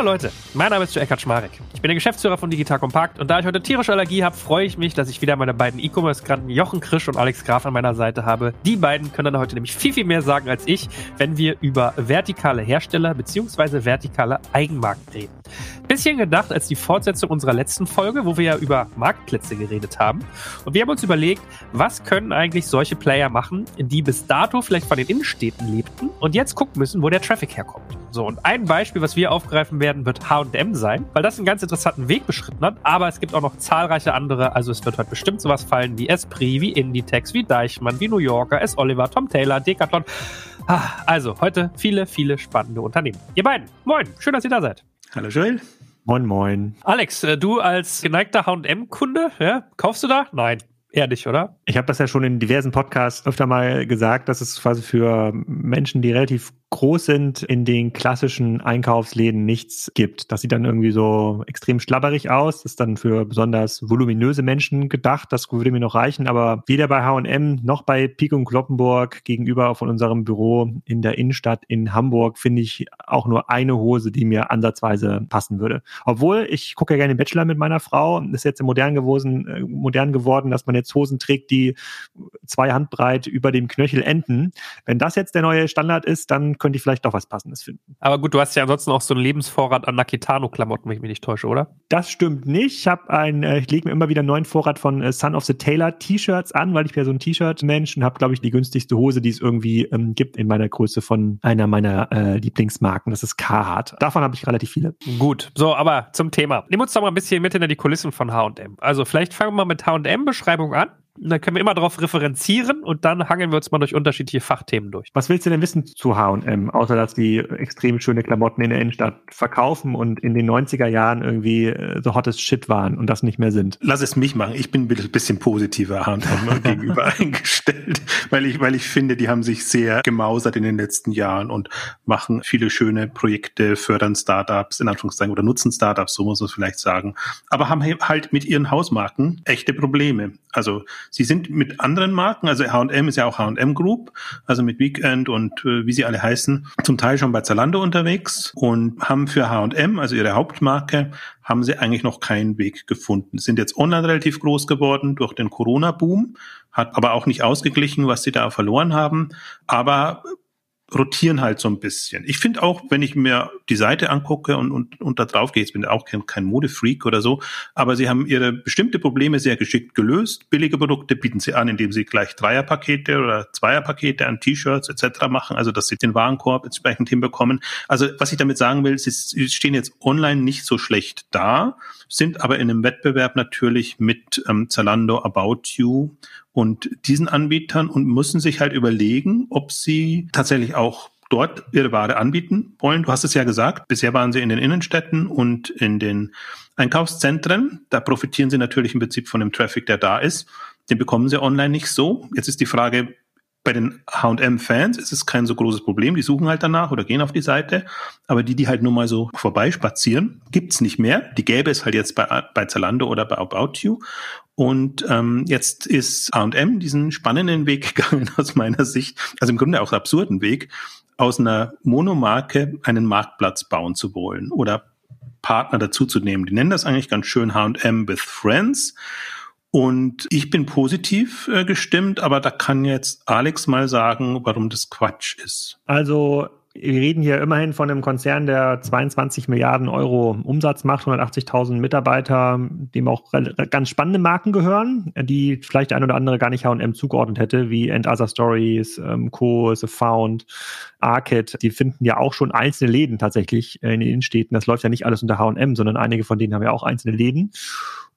Hallo Leute, mein Name ist Joel Kaczmarek. Ich bin der Geschäftsführer von Digital Compact und da ich heute tierische Allergie habe, freue ich mich, dass ich wieder meine beiden E-Commerce-Granten Jochen Krisch und Alex Graf an meiner Seite habe. Die beiden können dann heute nämlich viel, viel mehr sagen als ich, wenn wir über vertikale Hersteller bzw. vertikale Eigenmarken reden. Bisschen gedacht als die Fortsetzung unserer letzten Folge, wo wir ja über Marktplätze geredet haben. Und wir haben uns überlegt, was können eigentlich solche Player machen, die bis dato vielleicht von den Innenstädten lebten und jetzt gucken müssen, wo der Traffic herkommt. So, und ein Beispiel, was wir aufgreifen werden, wird H&M sein, weil das einen ganz interessanten Weg beschritten hat, aber es gibt auch noch zahlreiche andere, also es wird heute bestimmt sowas fallen wie Esprit, wie Inditex, wie Deichmann, wie New Yorker, S. Oliver, Tom Taylor, Decathlon. Ah, also, heute viele, viele spannende Unternehmen. Ihr beiden, moin, schön, dass ihr da seid. Hallo Joel. Moin, moin. Alex, äh, du als geneigter H&M-Kunde, ja, kaufst du da? Nein. Ehrlich, oder? Ich habe das ja schon in diversen Podcasts öfter mal gesagt, dass es quasi für Menschen, die relativ groß sind, in den klassischen Einkaufsläden nichts gibt. Das sieht dann irgendwie so extrem schlabberig aus. Das ist dann für besonders voluminöse Menschen gedacht. Das würde mir noch reichen. Aber weder bei H&M noch bei Pico und Kloppenburg gegenüber von unserem Büro in der Innenstadt in Hamburg finde ich auch nur eine Hose, die mir ansatzweise passen würde. Obwohl ich gucke ja gerne Bachelor mit meiner Frau. Ist jetzt modern geworden, äh, modern geworden, dass man jetzt Hosen trägt, die zwei Handbreit über dem Knöchel enden. Wenn das jetzt der neue Standard ist, dann könnte ich vielleicht doch was Passendes finden. Aber gut, du hast ja ansonsten auch so einen Lebensvorrat an Nakitano-Klamotten, wenn ich mich nicht täusche, oder? Das stimmt nicht. Ich habe ein, äh, ich lege mir immer wieder einen neuen Vorrat von äh, Son of the Taylor T-Shirts an, weil ich ja so ein T-Shirt-Mensch und habe, glaube ich, die günstigste Hose, die es irgendwie ähm, gibt in meiner Größe von einer meiner äh, Lieblingsmarken. Das ist Carhartt. Davon habe ich relativ viele. Gut, so, aber zum Thema. Nimm uns doch mal ein bisschen mit hinter die Kulissen von H&M. Also vielleicht fangen wir mal mit H&M-Beschreibung an da können wir immer darauf referenzieren und dann hangeln wir uns mal durch unterschiedliche Fachthemen durch. Was willst du denn wissen zu H&M, außer dass die extrem schöne Klamotten in der Innenstadt verkaufen und in den 90er Jahren irgendwie äh, the hottest shit waren und das nicht mehr sind? Lass es mich machen. Ich bin ein bisschen positiver H&M gegenüber eingestellt, weil ich, weil ich finde, die haben sich sehr gemausert in den letzten Jahren und machen viele schöne Projekte, fördern Startups, in Anführungszeichen, oder nutzen Startups, so muss man es vielleicht sagen, aber haben halt mit ihren Hausmarken echte Probleme. Also Sie sind mit anderen Marken, also H&M ist ja auch H&M Group, also mit Weekend und äh, wie sie alle heißen, zum Teil schon bei Zalando unterwegs und haben für H&M, also ihre Hauptmarke, haben sie eigentlich noch keinen Weg gefunden. Sind jetzt online relativ groß geworden durch den Corona-Boom, hat aber auch nicht ausgeglichen, was sie da verloren haben. Aber rotieren halt so ein bisschen. Ich finde auch, wenn ich mir die Seite angucke und, und, und da drauf gehe, ich bin auch kein, kein Modefreak oder so, aber sie haben ihre bestimmte Probleme sehr geschickt gelöst. Billige Produkte bieten sie an, indem sie gleich Dreierpakete oder Zweierpakete an T-Shirts etc. machen, also dass sie den Warenkorb entsprechend hinbekommen. Also was ich damit sagen will, sie, sie stehen jetzt online nicht so schlecht da, sind aber in einem Wettbewerb natürlich mit ähm, Zalando, About You und diesen Anbietern und müssen sich halt überlegen, ob sie tatsächlich auch dort ihre Ware anbieten wollen. Du hast es ja gesagt, bisher waren sie in den Innenstädten und in den Einkaufszentren. Da profitieren sie natürlich im Prinzip von dem Traffic, der da ist. Den bekommen sie online nicht so. Jetzt ist die Frage, bei den H&M-Fans ist es kein so großes Problem. Die suchen halt danach oder gehen auf die Seite. Aber die, die halt nur mal so vorbeispazieren, gibt's nicht mehr. Die gäbe es halt jetzt bei, bei Zalando oder bei About You. Und ähm, jetzt ist H&M diesen spannenden Weg gegangen aus meiner Sicht, also im Grunde auch absurden Weg, aus einer Monomarke einen Marktplatz bauen zu wollen oder Partner dazuzunehmen. Die nennen das eigentlich ganz schön H&M with Friends. Und ich bin positiv äh, gestimmt, aber da kann jetzt Alex mal sagen, warum das Quatsch ist. Also wir reden hier immerhin von einem Konzern, der 22 Milliarden Euro Umsatz macht, 180.000 Mitarbeiter, dem auch ganz spannende Marken gehören, die vielleicht ein oder andere gar nicht H&M zugeordnet hätte, wie End Other Stories, ähm, Co, The Found, Arcade. Die finden ja auch schon einzelne Läden tatsächlich in den Innenstädten. Das läuft ja nicht alles unter H&M, sondern einige von denen haben ja auch einzelne Läden.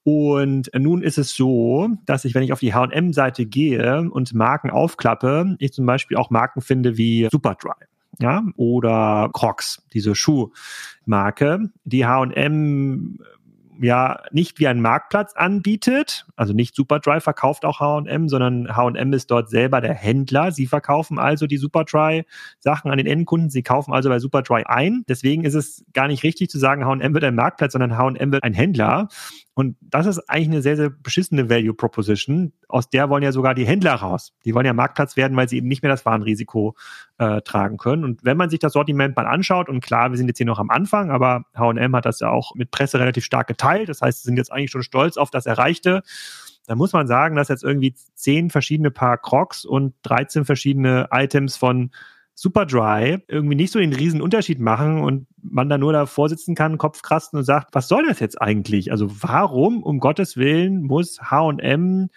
Und nun ist es so, dass ich, wenn ich auf die H&M-Seite gehe und Marken aufklappe, ich zum Beispiel auch Marken finde wie Superdry. Ja, oder Crocs, diese Schuhmarke, die H&M ja nicht wie ein Marktplatz anbietet. Also nicht Superdry verkauft auch H&M, sondern H&M ist dort selber der Händler. Sie verkaufen also die Superdry Sachen an den Endkunden. Sie kaufen also bei Superdry ein. Deswegen ist es gar nicht richtig zu sagen, H&M wird ein Marktplatz, sondern H&M wird ein Händler. Und das ist eigentlich eine sehr, sehr beschissene Value Proposition. Aus der wollen ja sogar die Händler raus. Die wollen ja Marktplatz werden, weil sie eben nicht mehr das Warenrisiko äh, tragen können. Und wenn man sich das Sortiment mal anschaut, und klar, wir sind jetzt hier noch am Anfang, aber H&M hat das ja auch mit Presse relativ stark geteilt. Das heißt, sie sind jetzt eigentlich schon stolz auf das Erreichte. Da muss man sagen, dass jetzt irgendwie zehn verschiedene Paar Crocs und 13 verschiedene Items von super dry irgendwie nicht so den riesen Unterschied machen und man da nur davor sitzen kann, Kopf krasten und sagt, was soll das jetzt eigentlich? Also warum um Gottes Willen muss H&M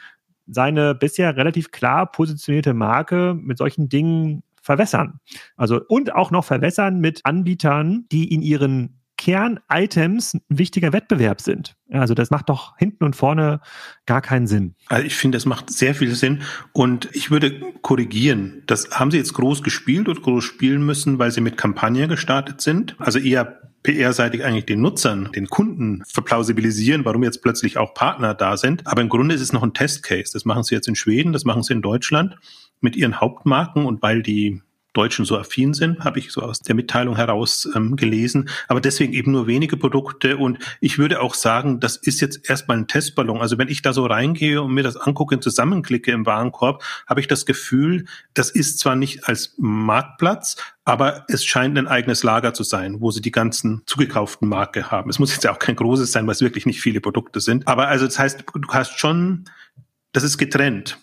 seine bisher relativ klar positionierte Marke mit solchen Dingen verwässern? Also und auch noch verwässern mit Anbietern, die in ihren Kern-Items ein wichtiger Wettbewerb sind. Also das macht doch hinten und vorne gar keinen Sinn. Also ich finde, das macht sehr viel Sinn und ich würde korrigieren. Das haben Sie jetzt groß gespielt oder groß spielen müssen, weil Sie mit Kampagne gestartet sind. Also eher PR-seitig eigentlich den Nutzern, den Kunden verplausibilisieren, warum jetzt plötzlich auch Partner da sind. Aber im Grunde ist es noch ein Testcase. Das machen Sie jetzt in Schweden, das machen Sie in Deutschland mit Ihren Hauptmarken und weil die Deutschen so affin sind, habe ich so aus der Mitteilung heraus ähm, gelesen. Aber deswegen eben nur wenige Produkte. Und ich würde auch sagen, das ist jetzt erstmal ein Testballon. Also wenn ich da so reingehe und mir das angucke und zusammenklicke im Warenkorb, habe ich das Gefühl, das ist zwar nicht als Marktplatz, aber es scheint ein eigenes Lager zu sein, wo sie die ganzen zugekauften Marke haben. Es muss jetzt ja auch kein großes sein, weil es wirklich nicht viele Produkte sind. Aber also das heißt, du hast schon, das ist getrennt.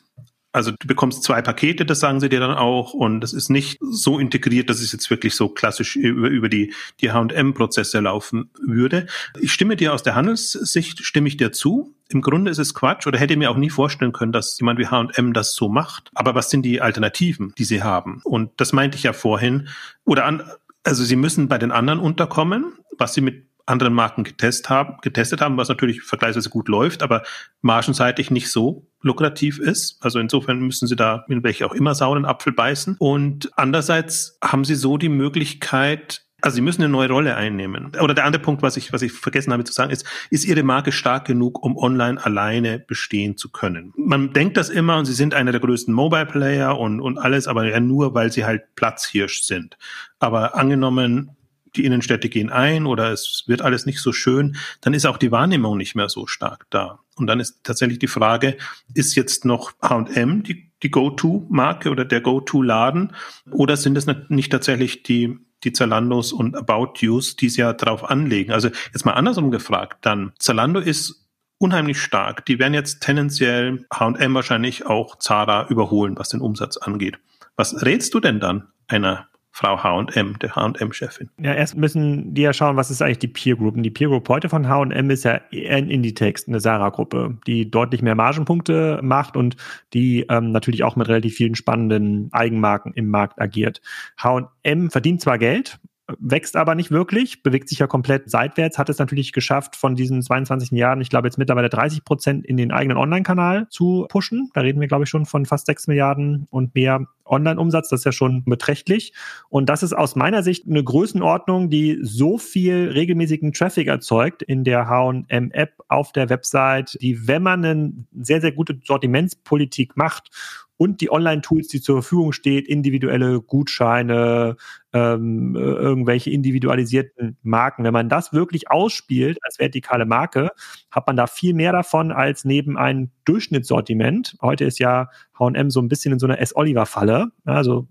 Also du bekommst zwei Pakete, das sagen sie dir dann auch, und das ist nicht so integriert, dass es jetzt wirklich so klassisch über, über die, die H&M-Prozesse laufen würde. Ich stimme dir aus der Handelssicht, stimme ich dir zu. Im Grunde ist es Quatsch oder hätte mir auch nie vorstellen können, dass jemand wie H&M das so macht. Aber was sind die Alternativen, die sie haben? Und das meinte ich ja vorhin. Oder an, also sie müssen bei den anderen unterkommen, was sie mit anderen Marken getestet haben, getestet haben, was natürlich vergleichsweise gut läuft, aber margenseitig nicht so lukrativ ist. Also insofern müssen sie da in welche auch immer sauren Apfel beißen. Und andererseits haben sie so die Möglichkeit, also sie müssen eine neue Rolle einnehmen. Oder der andere Punkt, was ich, was ich vergessen habe zu sagen, ist, ist ihre Marke stark genug, um online alleine bestehen zu können? Man denkt das immer und sie sind einer der größten Mobile Player und, und alles, aber ja nur, weil sie halt Platzhirsch sind. Aber angenommen, die Innenstädte gehen ein oder es wird alles nicht so schön, dann ist auch die Wahrnehmung nicht mehr so stark da. Und dann ist tatsächlich die Frage, ist jetzt noch H&M die, die Go-To-Marke oder der Go-To-Laden oder sind es nicht tatsächlich die die Zalandos und About Yous, die es ja drauf anlegen. Also jetzt mal andersrum gefragt, dann Zalando ist unheimlich stark. Die werden jetzt tendenziell H&M wahrscheinlich auch Zara überholen, was den Umsatz angeht. Was rätst du denn dann einer Frau H&M, der H&M-Chefin. Ja, erst müssen die ja schauen, was ist eigentlich die Peer Group. Und die Peer Group heute von H&M ist ja ein Inditex, eine Sarah-Gruppe, die deutlich mehr Margenpunkte macht und die ähm, natürlich auch mit relativ vielen spannenden Eigenmarken im Markt agiert. H&M verdient zwar Geld, wächst aber nicht wirklich, bewegt sich ja komplett seitwärts, hat es natürlich geschafft, von diesen 22 Jahren, ich glaube jetzt mittlerweile 30 Prozent in den eigenen Online-Kanal zu pushen. Da reden wir, glaube ich, schon von fast 6 Milliarden und mehr Online-Umsatz. Das ist ja schon beträchtlich. Und das ist aus meiner Sicht eine Größenordnung, die so viel regelmäßigen Traffic erzeugt in der H&M-App auf der Website, die, wenn man eine sehr, sehr gute Sortimentspolitik macht und die Online-Tools, die zur Verfügung steht, individuelle Gutscheine, ähm, irgendwelche individualisierten Marken. Wenn man das wirklich ausspielt als vertikale Marke, hat man da viel mehr davon als neben einem Durchschnittssortiment. Heute ist ja H&M so ein bisschen in so einer S-Oliver-Falle. Also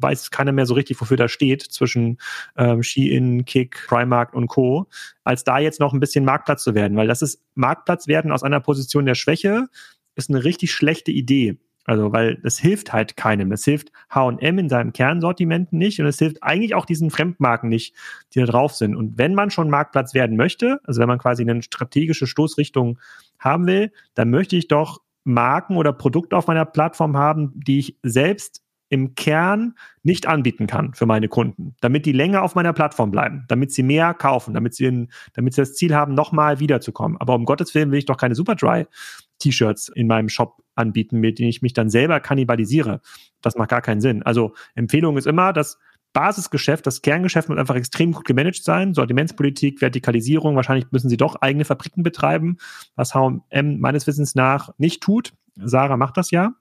weiß keiner mehr so richtig, wofür das steht zwischen ähm, Shein, Kick, Primark und Co. Als da jetzt noch ein bisschen Marktplatz zu werden, weil das ist Marktplatz werden aus einer Position der Schwäche ist eine richtig schlechte Idee. Also, weil das hilft halt keinem. Das hilft H&M in seinem Kernsortiment nicht und es hilft eigentlich auch diesen Fremdmarken nicht, die da drauf sind. Und wenn man schon Marktplatz werden möchte, also wenn man quasi eine strategische Stoßrichtung haben will, dann möchte ich doch Marken oder Produkte auf meiner Plattform haben, die ich selbst im Kern nicht anbieten kann für meine Kunden, damit die länger auf meiner Plattform bleiben, damit sie mehr kaufen, damit sie, in, damit sie das Ziel haben, nochmal wiederzukommen. Aber um Gottes Willen will ich doch keine Superdry T-Shirts in meinem Shop anbieten, mit denen ich mich dann selber kannibalisiere. Das macht gar keinen Sinn. Also Empfehlung ist immer, dass Basisgeschäft, das Kerngeschäft muss einfach extrem gut gemanagt sein. Sortimentspolitik, Vertikalisierung, wahrscheinlich müssen sie doch eigene Fabriken betreiben, was H&M meines Wissens nach nicht tut. Sarah macht das ja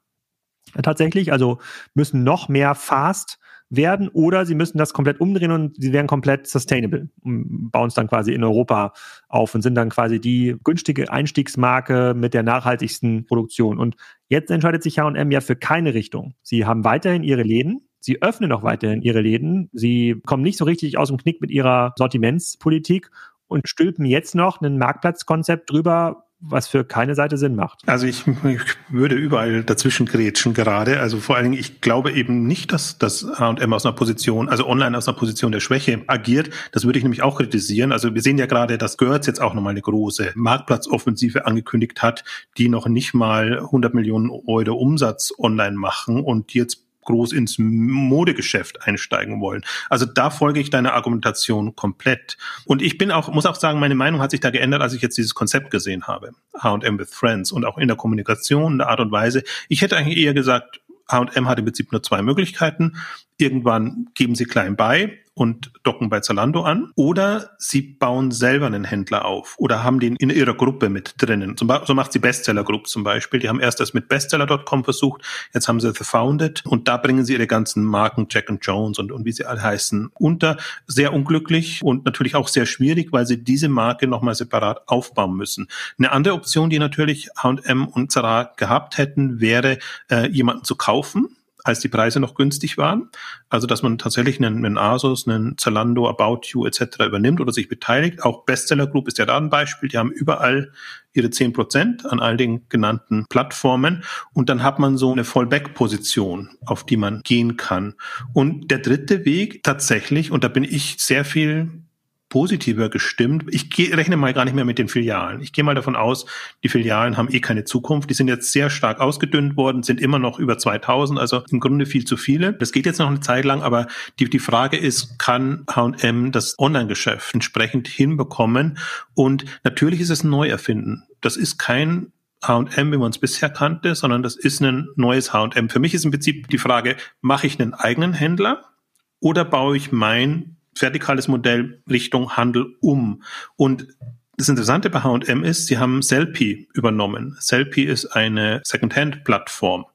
tatsächlich, also müssen noch mehr fast werden oder sie müssen das komplett umdrehen und sie werden komplett sustainable und bauen es dann quasi in Europa auf und sind dann quasi die günstige Einstiegsmarke mit der nachhaltigsten Produktion. Und jetzt entscheidet sich H&M ja für keine Richtung. Sie haben weiterhin ihre Läden, Sie öffnen auch weiterhin ihre Läden. Sie kommen nicht so richtig aus dem Knick mit ihrer Sortimentspolitik und stülpen jetzt noch ein Marktplatzkonzept drüber, was für keine Seite Sinn macht. Also ich, ich würde überall dazwischen grätschen gerade. Also vor allen Dingen, ich glaube eben nicht, dass das H&M aus einer Position, also online aus einer Position der Schwäche agiert. Das würde ich nämlich auch kritisieren. Also wir sehen ja gerade, dass Görz jetzt auch nochmal eine große Marktplatzoffensive angekündigt hat, die noch nicht mal 100 Millionen Euro Umsatz online machen und jetzt groß ins Modegeschäft einsteigen wollen. Also da folge ich deiner Argumentation komplett. Und ich bin auch, muss auch sagen, meine Meinung hat sich da geändert, als ich jetzt dieses Konzept gesehen habe. H&M with Friends und auch in der Kommunikation, in der Art und Weise. Ich hätte eigentlich eher gesagt, H&M hat im Prinzip nur zwei Möglichkeiten. Irgendwann geben sie klein bei und docken bei Zalando an oder sie bauen selber einen Händler auf oder haben den in ihrer Gruppe mit drinnen. So macht sie Bestseller Group zum Beispiel. Die haben erst das mit Bestseller.com versucht, jetzt haben sie The Founded und da bringen sie ihre ganzen Marken Jack and Jones und, und wie sie alle heißen unter. Sehr unglücklich und natürlich auch sehr schwierig, weil sie diese Marke nochmal separat aufbauen müssen. Eine andere Option, die natürlich H&M und Zara gehabt hätten, wäre, äh, jemanden zu kaufen als die Preise noch günstig waren. Also dass man tatsächlich einen, einen Asus, einen Zalando, About You etc. übernimmt oder sich beteiligt. Auch Bestseller Group ist ja da ein Beispiel. Die haben überall ihre zehn Prozent an all den genannten Plattformen. Und dann hat man so eine Fallback-Position, auf die man gehen kann. Und der dritte Weg tatsächlich, und da bin ich sehr viel positiver gestimmt. Ich geh, rechne mal gar nicht mehr mit den Filialen. Ich gehe mal davon aus, die Filialen haben eh keine Zukunft. Die sind jetzt sehr stark ausgedünnt worden, sind immer noch über 2000, also im Grunde viel zu viele. Das geht jetzt noch eine Zeit lang, aber die, die Frage ist, kann H&M das Online-Geschäft entsprechend hinbekommen? Und natürlich ist es ein Neuerfinden. Das ist kein H&M, wie man es bisher kannte, sondern das ist ein neues H&M. Für mich ist im Prinzip die Frage, mache ich einen eigenen Händler oder baue ich mein vertikales Modell Richtung Handel um. Und das Interessante bei H&M ist, sie haben Selfie übernommen. Selfie ist eine Secondhand-Plattform.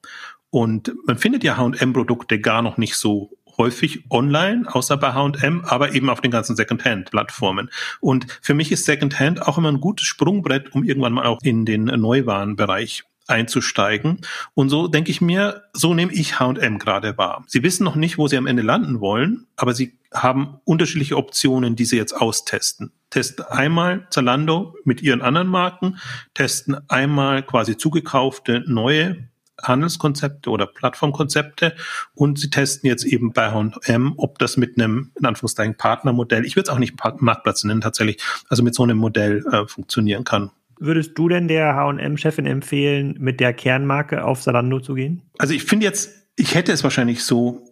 Und man findet ja H&M-Produkte gar noch nicht so häufig online, außer bei H&M, aber eben auf den ganzen Secondhand-Plattformen. Und für mich ist Secondhand auch immer ein gutes Sprungbrett, um irgendwann mal auch in den Neuwarenbereich einzusteigen. Und so denke ich mir, so nehme ich H&M gerade wahr. Sie wissen noch nicht, wo sie am Ende landen wollen, aber sie haben unterschiedliche Optionen, die sie jetzt austesten. Testen einmal Zalando mit ihren anderen Marken, testen einmal quasi zugekaufte neue Handelskonzepte oder Plattformkonzepte und sie testen jetzt eben bei H&M, ob das mit einem, in Anführungszeichen, Partnermodell, ich würde es auch nicht Marktplatz nennen tatsächlich, also mit so einem Modell äh, funktionieren kann würdest du denn der H&M-Chefin empfehlen, mit der Kernmarke auf Salando zu gehen? Also ich finde jetzt, ich hätte es wahrscheinlich so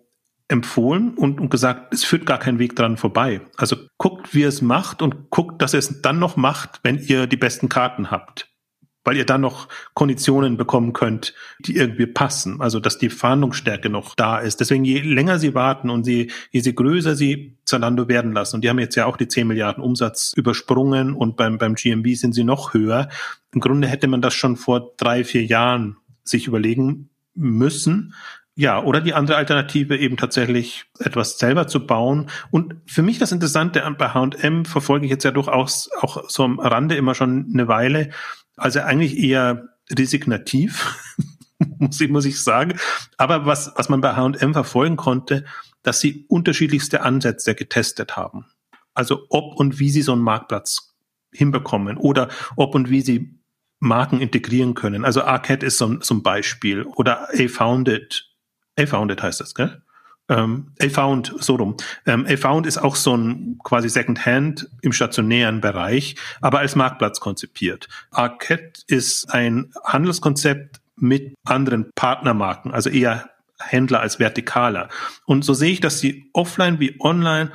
empfohlen und, und gesagt, es führt gar kein Weg dran vorbei. Also guckt, wie es macht und guckt, dass ihr es dann noch macht, wenn ihr die besten Karten habt weil ihr dann noch Konditionen bekommen könnt, die irgendwie passen. Also dass die Verhandlungsstärke noch da ist. Deswegen je länger sie warten und sie, je sie größer sie Zalando werden lassen, und die haben jetzt ja auch die 10 Milliarden Umsatz übersprungen und beim, beim GMB sind sie noch höher. Im Grunde hätte man das schon vor drei, vier Jahren sich überlegen müssen. Ja, oder die andere Alternative eben tatsächlich etwas selber zu bauen. Und für mich das Interessante bei H&M verfolge ich jetzt ja durchaus auch so am Rande immer schon eine Weile also eigentlich eher resignativ, muss ich, muss ich sagen. Aber was, was man bei H&M verfolgen konnte, dass sie unterschiedlichste Ansätze getestet haben. Also ob und wie sie so einen Marktplatz hinbekommen oder ob und wie sie Marken integrieren können. Also Arcade ist so, so ein Beispiel oder A-Founded. A-Founded heißt das, gell? Ähm, A-Found, so rum. Ähm, A-Found ist auch so ein quasi Second-Hand im stationären Bereich, aber als Marktplatz konzipiert. Arcade ist ein Handelskonzept mit anderen Partnermarken, also eher Händler als Vertikaler. Und so sehe ich, dass sie offline wie online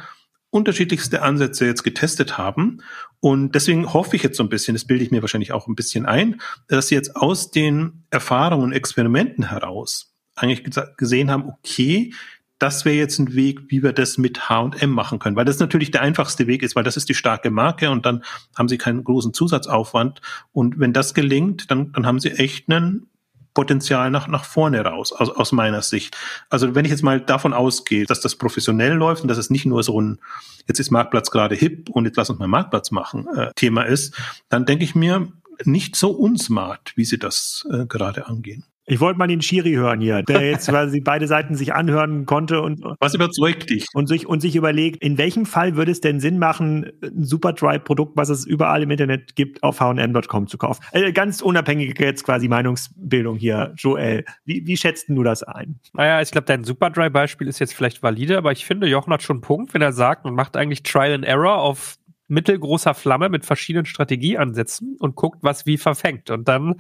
unterschiedlichste Ansätze jetzt getestet haben. Und deswegen hoffe ich jetzt so ein bisschen, das bilde ich mir wahrscheinlich auch ein bisschen ein, dass sie jetzt aus den Erfahrungen und Experimenten heraus eigentlich gesehen haben, okay, das wäre jetzt ein Weg, wie wir das mit H&M machen können, weil das natürlich der einfachste Weg ist, weil das ist die starke Marke und dann haben sie keinen großen Zusatzaufwand und wenn das gelingt, dann, dann haben sie echt einen Potenzial nach, nach vorne raus, aus, aus meiner Sicht. Also wenn ich jetzt mal davon ausgehe, dass das professionell läuft und dass es nicht nur so ein, jetzt ist Marktplatz gerade hip und jetzt lass uns mal Marktplatz machen, äh, Thema ist, dann denke ich mir, nicht so unsmart, wie sie das äh, gerade angehen. Ich wollte mal den Schiri hören hier, der jetzt quasi beide Seiten sich anhören konnte und was überzeugt dich und sich und sich überlegt, in welchem Fall würde es denn Sinn machen, ein Superdry-Produkt, was es überall im Internet gibt, auf H&M.com zu kaufen? Also ganz unabhängige jetzt quasi Meinungsbildung hier, Joel. Wie, wie schätzt du das ein? Naja, ich glaube, dein Superdry-Beispiel ist jetzt vielleicht valide, aber ich finde, Jochen hat schon einen Punkt, wenn er sagt, man macht eigentlich Trial and Error auf mittelgroßer Flamme mit verschiedenen Strategieansätzen und guckt, was wie verfängt. Und dann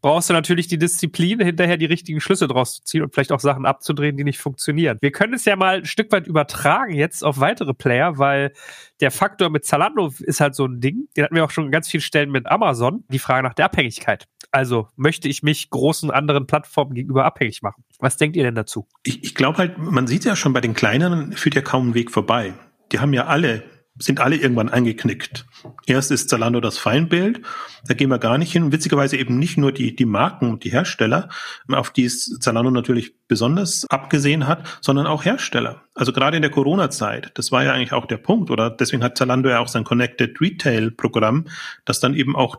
brauchst du natürlich die Disziplin, hinterher die richtigen Schlüsse draus zu ziehen und vielleicht auch Sachen abzudrehen, die nicht funktionieren. Wir können es ja mal ein Stück weit übertragen jetzt auf weitere Player, weil der Faktor mit Zalando ist halt so ein Ding. Den hatten wir auch schon an ganz vielen Stellen mit Amazon. Die Frage nach der Abhängigkeit. Also möchte ich mich großen anderen Plattformen gegenüber abhängig machen? Was denkt ihr denn dazu? Ich, ich glaube halt, man sieht ja schon bei den kleineren führt ja kaum ein Weg vorbei. Die haben ja alle sind alle irgendwann eingeknickt. Erst ist Zalando das Feindbild, da gehen wir gar nicht hin. witzigerweise eben nicht nur die, die Marken und die Hersteller, auf die es Zalando natürlich besonders abgesehen hat, sondern auch Hersteller. Also gerade in der Corona-Zeit, das war ja eigentlich auch der Punkt, oder deswegen hat Zalando ja auch sein Connected Retail-Programm, das dann eben auch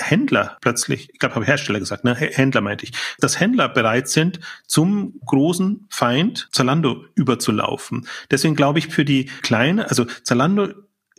Händler plötzlich, ich glaube, habe Hersteller gesagt, ne? Händler meinte ich, dass Händler bereit sind, zum großen Feind Zalando überzulaufen. Deswegen glaube ich, für die kleine, also Zalando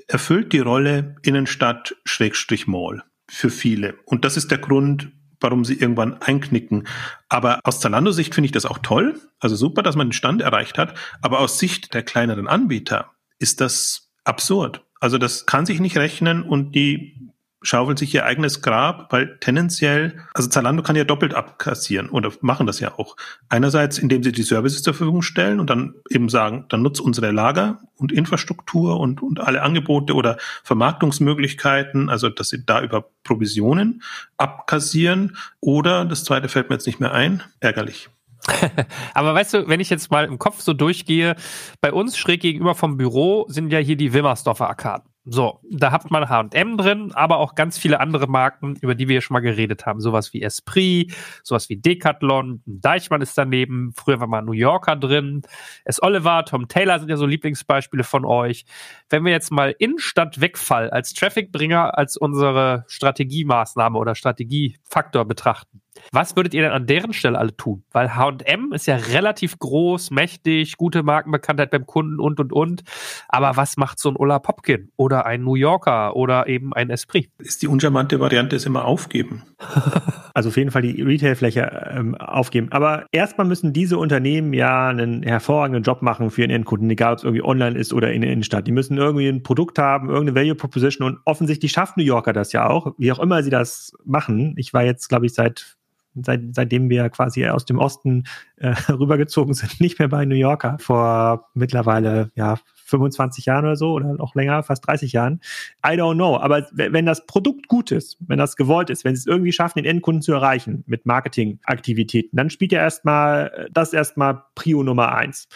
erfüllt die Rolle Innenstadt Schrägstrich Mall für viele. Und das ist der Grund, warum sie irgendwann einknicken. Aber aus Zalando-Sicht finde ich das auch toll. Also super, dass man den Stand erreicht hat. Aber aus Sicht der kleineren Anbieter ist das absurd. Also das kann sich nicht rechnen und die schaufeln sich ihr eigenes Grab, weil tendenziell, also Zalando kann ja doppelt abkassieren oder machen das ja auch. Einerseits, indem sie die Services zur Verfügung stellen und dann eben sagen, dann nutzt unsere Lager und Infrastruktur und, und alle Angebote oder Vermarktungsmöglichkeiten, also dass sie da über Provisionen abkassieren. Oder, das zweite fällt mir jetzt nicht mehr ein, ärgerlich. Aber weißt du, wenn ich jetzt mal im Kopf so durchgehe, bei uns schräg gegenüber vom Büro sind ja hier die Wimmersdorfer Arkaden. So, da hat man H&M drin, aber auch ganz viele andere Marken, über die wir ja schon mal geredet haben. Sowas wie Esprit, sowas wie Decathlon, Deichmann ist daneben, früher war mal New Yorker drin, S. Oliver, Tom Taylor sind ja so Lieblingsbeispiele von euch. Wenn wir jetzt mal Innenstadt-Wegfall als Trafficbringer als unsere Strategiemaßnahme oder Strategiefaktor betrachten, was würdet ihr denn an deren Stelle alle tun? Weil H&M ist ja relativ groß, mächtig, gute Markenbekanntheit beim Kunden und, und, und. Aber was macht so ein Ola Popkin oder ein New Yorker oder eben ein Esprit? Ist die uncharmante Variante ist immer aufgeben. also auf jeden Fall die Retailfläche ähm, aufgeben. Aber erstmal müssen diese Unternehmen ja einen hervorragenden Job machen für ihren Endkunden, egal ob es irgendwie online ist oder in der Innenstadt. Die müssen irgendwie ein Produkt haben, irgendeine Value Proposition und offensichtlich schafft New Yorker das ja auch, wie auch immer sie das machen. Ich war jetzt, glaube ich, seit seit, seitdem wir quasi aus dem Osten äh, rübergezogen sind, nicht mehr bei New Yorker vor mittlerweile ja 25 Jahren oder so oder noch länger, fast 30 Jahren. I don't know. Aber wenn das Produkt gut ist, wenn das gewollt ist, wenn sie es irgendwie schaffen, den Endkunden zu erreichen mit Marketingaktivitäten, dann spielt ja erstmal das erstmal Prio Nummer eins.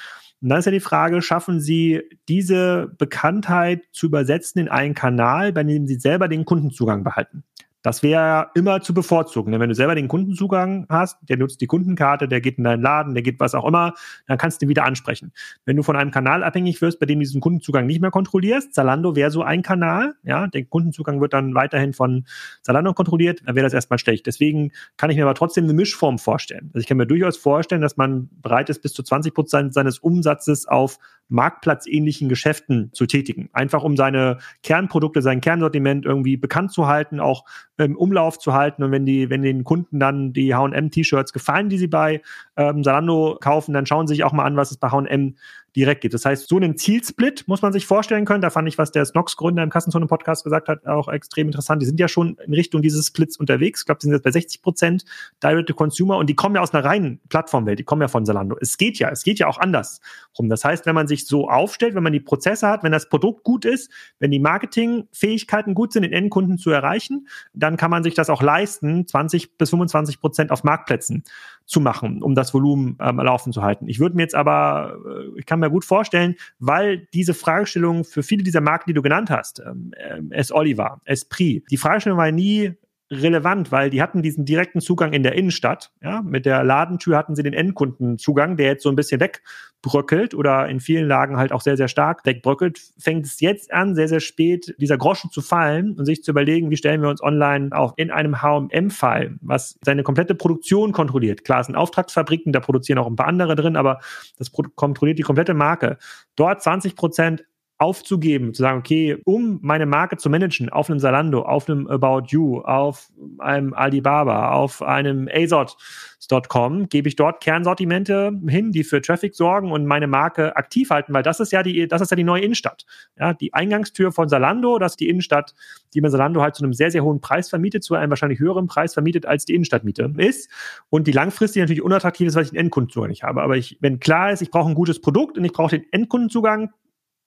Und dann ist ja die Frage, schaffen Sie diese Bekanntheit zu übersetzen in einen Kanal, bei dem Sie selber den Kundenzugang behalten? Das wäre immer zu bevorzugen. Denn wenn du selber den Kundenzugang hast, der nutzt die Kundenkarte, der geht in deinen Laden, der geht was auch immer, dann kannst du ihn wieder ansprechen. Wenn du von einem Kanal abhängig wirst, bei dem du diesen Kundenzugang nicht mehr kontrollierst, Zalando wäre so ein Kanal, ja, der Kundenzugang wird dann weiterhin von Zalando kontrolliert, dann wäre das erstmal schlecht. Deswegen kann ich mir aber trotzdem eine Mischform vorstellen. Also ich kann mir durchaus vorstellen, dass man bereit ist, bis zu 20 Prozent seines Umsatzes auf marktplatzähnlichen Geschäften zu tätigen. Einfach um seine Kernprodukte, sein Kernsortiment irgendwie bekannt zu halten, auch im Umlauf zu halten. Und wenn die, wenn den Kunden dann die H&M-T-Shirts gefallen, die sie bei ähm, Zalando kaufen, dann schauen sie sich auch mal an, was es bei H&M direkt gibt. Das heißt, so einen Zielsplit muss man sich vorstellen können. Da fand ich, was der Snox-Gründer im Kassenzone-Podcast gesagt hat, auch extrem interessant. Die sind ja schon in Richtung dieses Splits unterwegs. Ich glaube, die sind jetzt bei 60 Prozent Direct-to-Consumer und die kommen ja aus einer reinen Plattformwelt. Die kommen ja von Zalando. Es geht ja, es geht ja auch anders rum. Das heißt, wenn man sich so aufstellt, wenn man die Prozesse hat, wenn das Produkt gut ist, wenn die Marketingfähigkeiten gut sind, den Endkunden zu erreichen, dann kann man sich das auch leisten, 20 bis 25 Prozent auf Marktplätzen zu machen, um das Volumen ähm, laufen zu halten. Ich würde mir jetzt aber, äh, ich kann mir gut vorstellen, weil diese Fragestellung für viele dieser Marken, die du genannt hast, ähm, S. Oliver, Esprit, die Fragestellung war nie, relevant, weil die hatten diesen direkten Zugang in der Innenstadt. Ja, mit der Ladentür hatten sie den Endkundenzugang, der jetzt so ein bisschen wegbröckelt oder in vielen Lagen halt auch sehr, sehr stark wegbröckelt. Fängt es jetzt an, sehr, sehr spät, dieser Groschen zu fallen und sich zu überlegen, wie stellen wir uns online auch in einem H&M-Fall, was seine komplette Produktion kontrolliert. Klar, es sind Auftragsfabriken, da produzieren auch ein paar andere drin, aber das kontrolliert die komplette Marke. Dort 20 Prozent aufzugeben, zu sagen, okay, um meine Marke zu managen auf einem Zalando, auf einem About You, auf einem Alibaba, auf einem ASOS.com, gebe ich dort Kernsortimente hin, die für Traffic sorgen und meine Marke aktiv halten, weil das ist ja die, das ist ja die neue Innenstadt. Ja, die Eingangstür von Zalando, das ist die Innenstadt, die man Zalando halt zu einem sehr, sehr hohen Preis vermietet, zu einem wahrscheinlich höheren Preis vermietet, als die Innenstadtmiete ist. Und die langfristig natürlich unattraktiv ist, weil ich den Endkundenzugang nicht habe. Aber ich, wenn klar ist, ich brauche ein gutes Produkt und ich brauche den Endkundenzugang,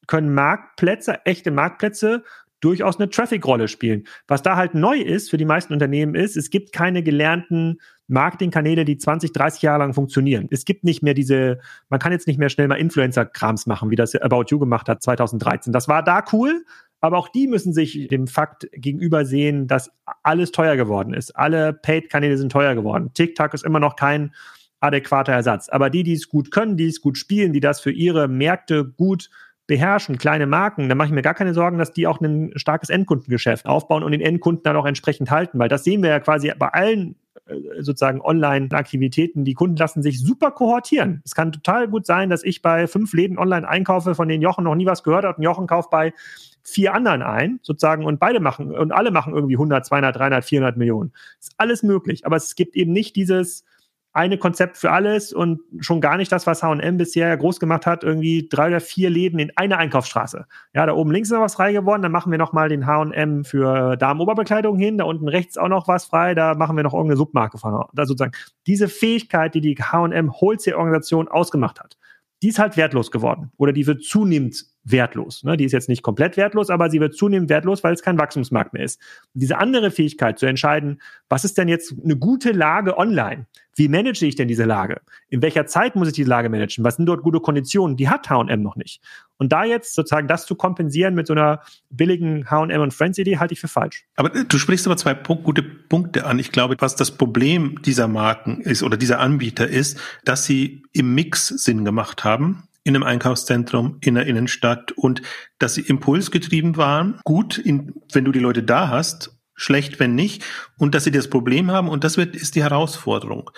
können Marktplätze, echte Marktplätze durchaus eine Traffic-Rolle spielen. Was da halt neu ist für die meisten Unternehmen ist, es gibt keine gelernten Marketingkanäle, die 20, 30 Jahre lang funktionieren. Es gibt nicht mehr diese, man kann jetzt nicht mehr schnell mal Influencer-Krams machen, wie das About You gemacht hat 2013. Das war da cool, aber auch die müssen sich dem Fakt gegenüber sehen, dass alles teuer geworden ist. Alle Paid-Kanäle sind teuer geworden. TikTok ist immer noch kein adäquater Ersatz. Aber die, die es gut können, die es gut spielen, die das für ihre Märkte gut beherrschen, kleine Marken, dann mache ich mir gar keine Sorgen, dass die auch ein starkes Endkundengeschäft aufbauen und den Endkunden dann auch entsprechend halten, weil das sehen wir ja quasi bei allen äh, sozusagen Online-Aktivitäten, die Kunden lassen sich super kohortieren. Es kann total gut sein, dass ich bei fünf Läden online einkaufe, von denen Jochen noch nie was gehört hat und Jochen kauft bei vier anderen ein, sozusagen, und beide machen, und alle machen irgendwie 100, 200, 300, 400 Millionen. Ist alles möglich, aber es gibt eben nicht dieses, eine Konzept für alles und schon gar nicht das, was H&M bisher groß gemacht hat, irgendwie drei oder vier Läden in einer Einkaufsstraße. Ja, da oben links ist noch was frei geworden, dann machen wir noch mal den H&M für Damenoberbekleidung hin, da unten rechts auch noch was frei, da machen wir noch irgendeine Submarke von. Da sozusagen diese Fähigkeit, die die H&M Wholesale-Organisation ausgemacht hat, die ist halt wertlos geworden oder die wird zunehmend wertlos. Ne? Die ist jetzt nicht komplett wertlos, aber sie wird zunehmend wertlos, weil es kein Wachstumsmarkt mehr ist. Und diese andere Fähigkeit zu entscheiden, was ist denn jetzt eine gute Lage online? Wie manage ich denn diese Lage? In welcher Zeit muss ich diese Lage managen? Was sind dort gute Konditionen? Die hat H&M noch nicht. Und da jetzt sozusagen das zu kompensieren mit so einer billigen H&M und Friends Idee halte ich für falsch. Aber du sprichst aber zwei gute Punkte an. Ich glaube, was das Problem dieser Marken ist oder dieser Anbieter ist, dass sie im Mix Sinn gemacht haben in einem Einkaufszentrum in der Innenstadt und dass sie impulsgetrieben waren. Gut, in, wenn du die Leute da hast schlecht, wenn nicht, und dass sie das Problem haben, und das wird, ist die Herausforderung.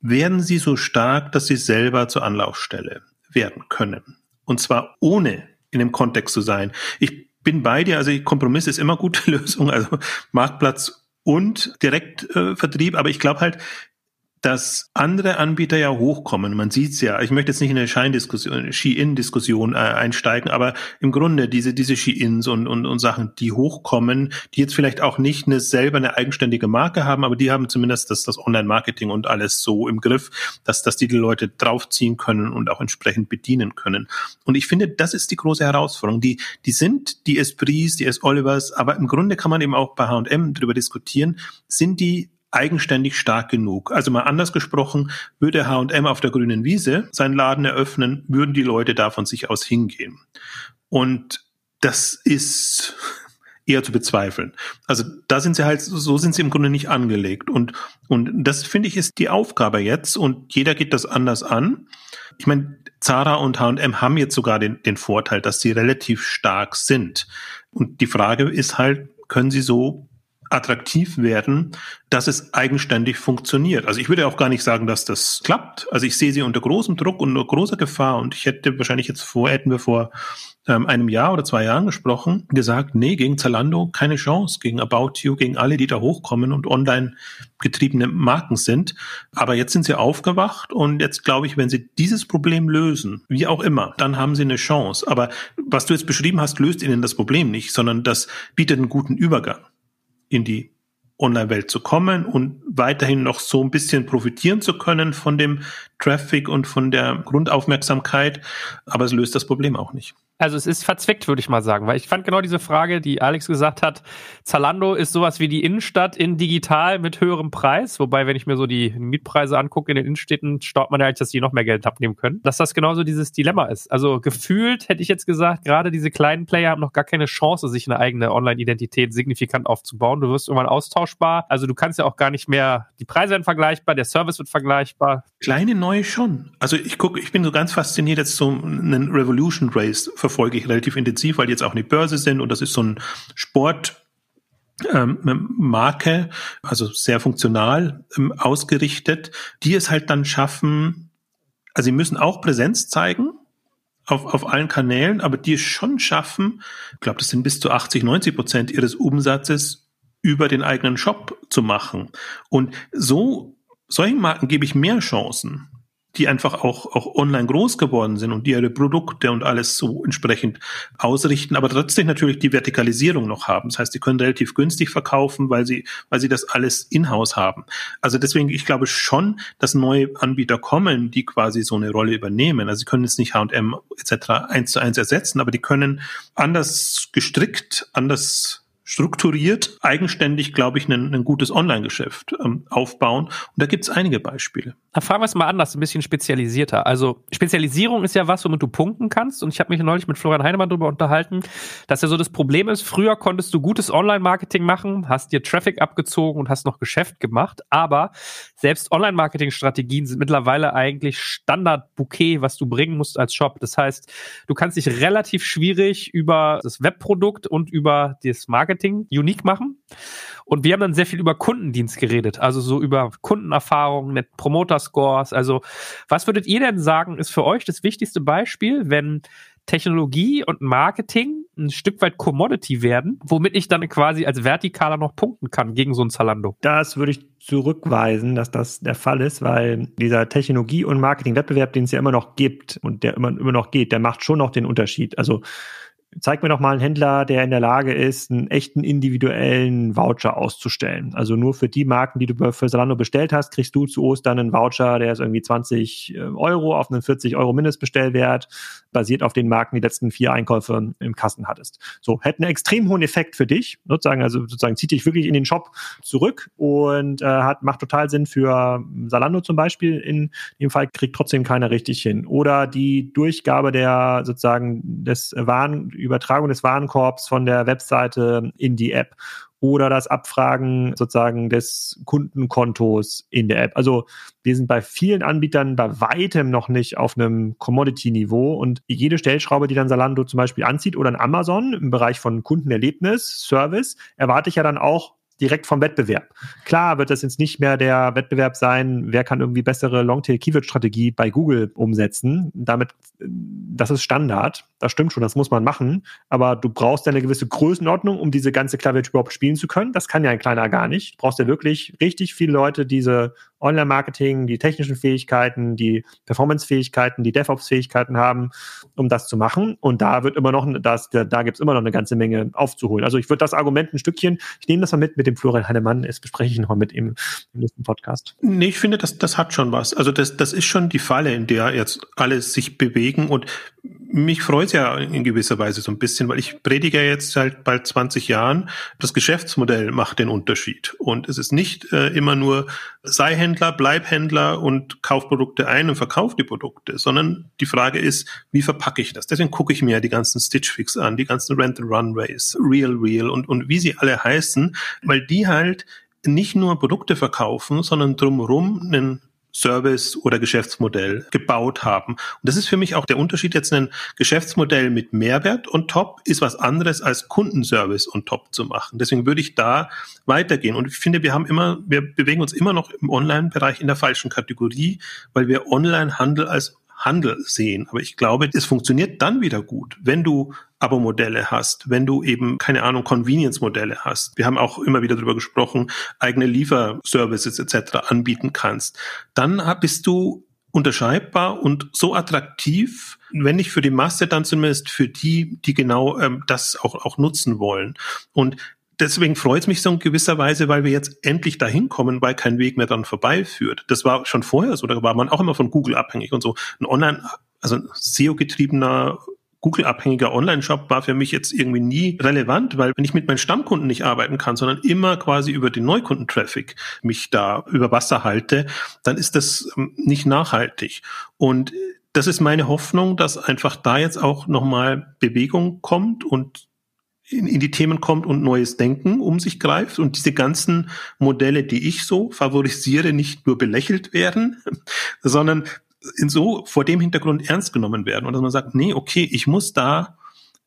Werden sie so stark, dass sie selber zur Anlaufstelle werden können? Und zwar ohne in dem Kontext zu sein. Ich bin bei dir, also Kompromiss ist immer gute Lösung, also Marktplatz und Direktvertrieb, äh, aber ich glaube halt, dass andere Anbieter ja hochkommen. Man sieht's ja. Ich möchte jetzt nicht in eine Scheindiskussion, Ski-In-Diskussion äh, einsteigen, aber im Grunde diese diese Ski-Ins und, und und Sachen, die hochkommen, die jetzt vielleicht auch nicht eine selber eine eigenständige Marke haben, aber die haben zumindest das das Online-Marketing und alles so im Griff, dass dass die die Leute draufziehen können und auch entsprechend bedienen können. Und ich finde, das ist die große Herausforderung. Die die sind die Esprits, die S. Olivers, aber im Grunde kann man eben auch bei H&M drüber diskutieren, sind die eigenständig stark genug. Also mal anders gesprochen, würde H&M auf der grünen Wiese seinen Laden eröffnen, würden die Leute da von sich aus hingehen. Und das ist eher zu bezweifeln. Also da sind sie halt, so sind sie im Grunde nicht angelegt. Und, und das finde ich ist die Aufgabe jetzt und jeder geht das anders an. Ich meine, Zara und H&M haben jetzt sogar den, den Vorteil, dass sie relativ stark sind. Und die Frage ist halt, können sie so attraktiv werden, dass es eigenständig funktioniert. Also ich würde auch gar nicht sagen, dass das klappt. Also ich sehe sie unter großem Druck und unter großer Gefahr und ich hätte wahrscheinlich jetzt vor, hätten wir vor ähm, einem Jahr oder zwei Jahren gesprochen, gesagt, nee, gegen Zalando keine Chance, gegen About You, gegen alle, die da hochkommen und online getriebene Marken sind. Aber jetzt sind sie aufgewacht und jetzt glaube ich, wenn sie dieses Problem lösen, wie auch immer, dann haben sie eine Chance. Aber was du jetzt beschrieben hast, löst ihnen das Problem nicht, sondern das bietet einen guten Übergang in die Online-Welt zu kommen und weiterhin noch so ein bisschen profitieren zu können von dem Traffic und von der Grundaufmerksamkeit. Aber es löst das Problem auch nicht. Also es ist verzwickt, würde ich mal sagen, weil ich fand genau diese Frage, die Alex gesagt hat, Zalando ist sowas wie die Innenstadt in digital mit höherem Preis, wobei wenn ich mir so die Mietpreise angucke in den Innenstädten, staubt man ja eigentlich, dass die noch mehr Geld abnehmen können. Dass das genauso dieses Dilemma ist. Also gefühlt hätte ich jetzt gesagt, gerade diese kleinen Player haben noch gar keine Chance, sich eine eigene Online-Identität signifikant aufzubauen. Du wirst irgendwann austauschbar. Also du kannst ja auch gar nicht mehr, die Preise werden vergleichbar, der Service wird vergleichbar. Kleine neue schon. Also ich gucke, ich bin so ganz fasziniert jetzt so einen Revolution Race verfolge ich relativ intensiv, weil die jetzt auch eine Börse sind und das ist so ein Sport, ähm, Marke, also sehr funktional ähm, ausgerichtet, die es halt dann schaffen, also sie müssen auch Präsenz zeigen auf, auf allen Kanälen, aber die es schon schaffen, ich glaube, das sind bis zu 80, 90 Prozent ihres Umsatzes über den eigenen Shop zu machen. Und so, solchen Marken gebe ich mehr Chancen die einfach auch, auch online groß geworden sind und die ihre Produkte und alles so entsprechend ausrichten, aber trotzdem natürlich die Vertikalisierung noch haben. Das heißt, die können relativ günstig verkaufen, weil sie, weil sie das alles in-house haben. Also deswegen, ich glaube schon, dass neue Anbieter kommen, die quasi so eine Rolle übernehmen. Also sie können jetzt nicht H&M etc. eins zu eins ersetzen, aber die können anders gestrickt, anders strukturiert, eigenständig, glaube ich, ein, ein gutes Online-Geschäft ähm, aufbauen. Und da gibt es einige Beispiele. Fragen wir es mal anders, ein bisschen spezialisierter. Also Spezialisierung ist ja was, womit du punkten kannst. Und ich habe mich neulich mit Florian Heinemann darüber unterhalten, dass ja so das Problem ist, früher konntest du gutes Online-Marketing machen, hast dir Traffic abgezogen und hast noch Geschäft gemacht. Aber selbst Online-Marketing-Strategien sind mittlerweile eigentlich Standard-Bouquet, was du bringen musst als Shop. Das heißt, du kannst dich relativ schwierig über das Webprodukt und über das Marketing unique machen. Und wir haben dann sehr viel über Kundendienst geredet, also so über Kundenerfahrungen, Net Promoter Scores. Also was würdet ihr denn sagen, ist für euch das wichtigste Beispiel, wenn Technologie und Marketing ein Stück weit Commodity werden, womit ich dann quasi als Vertikaler noch punkten kann gegen so ein Zalando? Das würde ich zurückweisen, dass das der Fall ist, weil dieser Technologie- und Marketing-Wettbewerb, den es ja immer noch gibt und der immer, immer noch geht, der macht schon noch den Unterschied. Also zeig mir doch mal einen Händler, der in der Lage ist, einen echten individuellen Voucher auszustellen. Also nur für die Marken, die du für Salando bestellt hast, kriegst du zu Ostern einen Voucher, der ist irgendwie 20 äh, Euro auf einen 40 Euro Mindestbestellwert, basiert auf den Marken, die letzten vier Einkäufe im Kassen hattest. So, hätte einen extrem hohen Effekt für dich, sozusagen, also sozusagen zieht dich wirklich in den Shop zurück und äh, hat, macht total Sinn für Salando zum Beispiel. In dem Fall kriegt trotzdem keiner richtig hin. Oder die Durchgabe der sozusagen des Waren Übertragung des Warenkorbs von der Webseite in die App oder das Abfragen sozusagen des Kundenkontos in der App. Also wir sind bei vielen Anbietern bei weitem noch nicht auf einem Commodity-Niveau und jede Stellschraube, die dann Salando zum Beispiel anzieht oder ein Amazon im Bereich von Kundenerlebnis, Service, erwarte ich ja dann auch direkt vom Wettbewerb. Klar wird das jetzt nicht mehr der Wettbewerb sein, wer kann irgendwie bessere Longtail-Keyword-Strategie bei Google umsetzen. Damit, das ist Standard. Das stimmt schon, das muss man machen. Aber du brauchst ja eine gewisse Größenordnung, um diese ganze Klaviatur überhaupt spielen zu können. Das kann ja ein kleiner gar nicht. Du brauchst ja wirklich richtig viele Leute, diese Online-Marketing, die technischen Fähigkeiten, die Performance-Fähigkeiten, die DevOps-Fähigkeiten haben, um das zu machen. Und da wird immer noch, das, da, da gibt es immer noch eine ganze Menge aufzuholen. Also ich würde das Argument ein Stückchen, ich nehme das mal mit mit dem Florian Heinemann, das bespreche ich noch mit ihm im nächsten Podcast. Nee, ich finde, das, das hat schon was. Also das, das ist schon die Falle, in der jetzt alle sich bewegen und mich freut es ja in gewisser Weise so ein bisschen, weil ich predige jetzt seit bald 20 Jahren, das Geschäftsmodell macht den Unterschied. Und es ist nicht äh, immer nur sei Händler, bleib Händler und kauf Produkte ein und verkauf die Produkte, sondern die Frage ist, wie verpacke ich das? Deswegen gucke ich mir die ganzen Stitch Fix an, die ganzen Rent and Runways, Real Real und, und wie sie alle heißen, weil die halt nicht nur Produkte verkaufen, sondern drumherum einen Service oder Geschäftsmodell gebaut haben. Und das ist für mich auch der Unterschied jetzt ein Geschäftsmodell mit Mehrwert und Top ist was anderes als Kundenservice und Top zu machen. Deswegen würde ich da weitergehen. Und ich finde, wir haben immer, wir bewegen uns immer noch im Online-Bereich in der falschen Kategorie, weil wir Online-Handel als Handel sehen. Aber ich glaube, es funktioniert dann wieder gut, wenn du Abo-Modelle hast, wenn du eben, keine Ahnung, Convenience-Modelle hast. Wir haben auch immer wieder darüber gesprochen, eigene Lieferservices etc. anbieten kannst. Dann bist du unterscheidbar und so attraktiv, wenn nicht für die Masse, dann zumindest für die, die genau ähm, das auch, auch nutzen wollen. Und deswegen freut es mich so in gewisser Weise, weil wir jetzt endlich dahin kommen, weil kein Weg mehr dann vorbeiführt. Das war schon vorher so, da war man auch immer von Google abhängig und so. Ein Online, also SEO-getriebener Google-abhängiger Online-Shop war für mich jetzt irgendwie nie relevant, weil wenn ich mit meinen Stammkunden nicht arbeiten kann, sondern immer quasi über den Neukundentraffic mich da über Wasser halte, dann ist das ähm, nicht nachhaltig. Und das ist meine Hoffnung, dass einfach da jetzt auch nochmal Bewegung kommt und in, in die Themen kommt und neues Denken um sich greift und diese ganzen Modelle, die ich so favorisiere, nicht nur belächelt werden, sondern in so vor dem Hintergrund ernst genommen werden und dass man sagt, nee, okay, ich muss da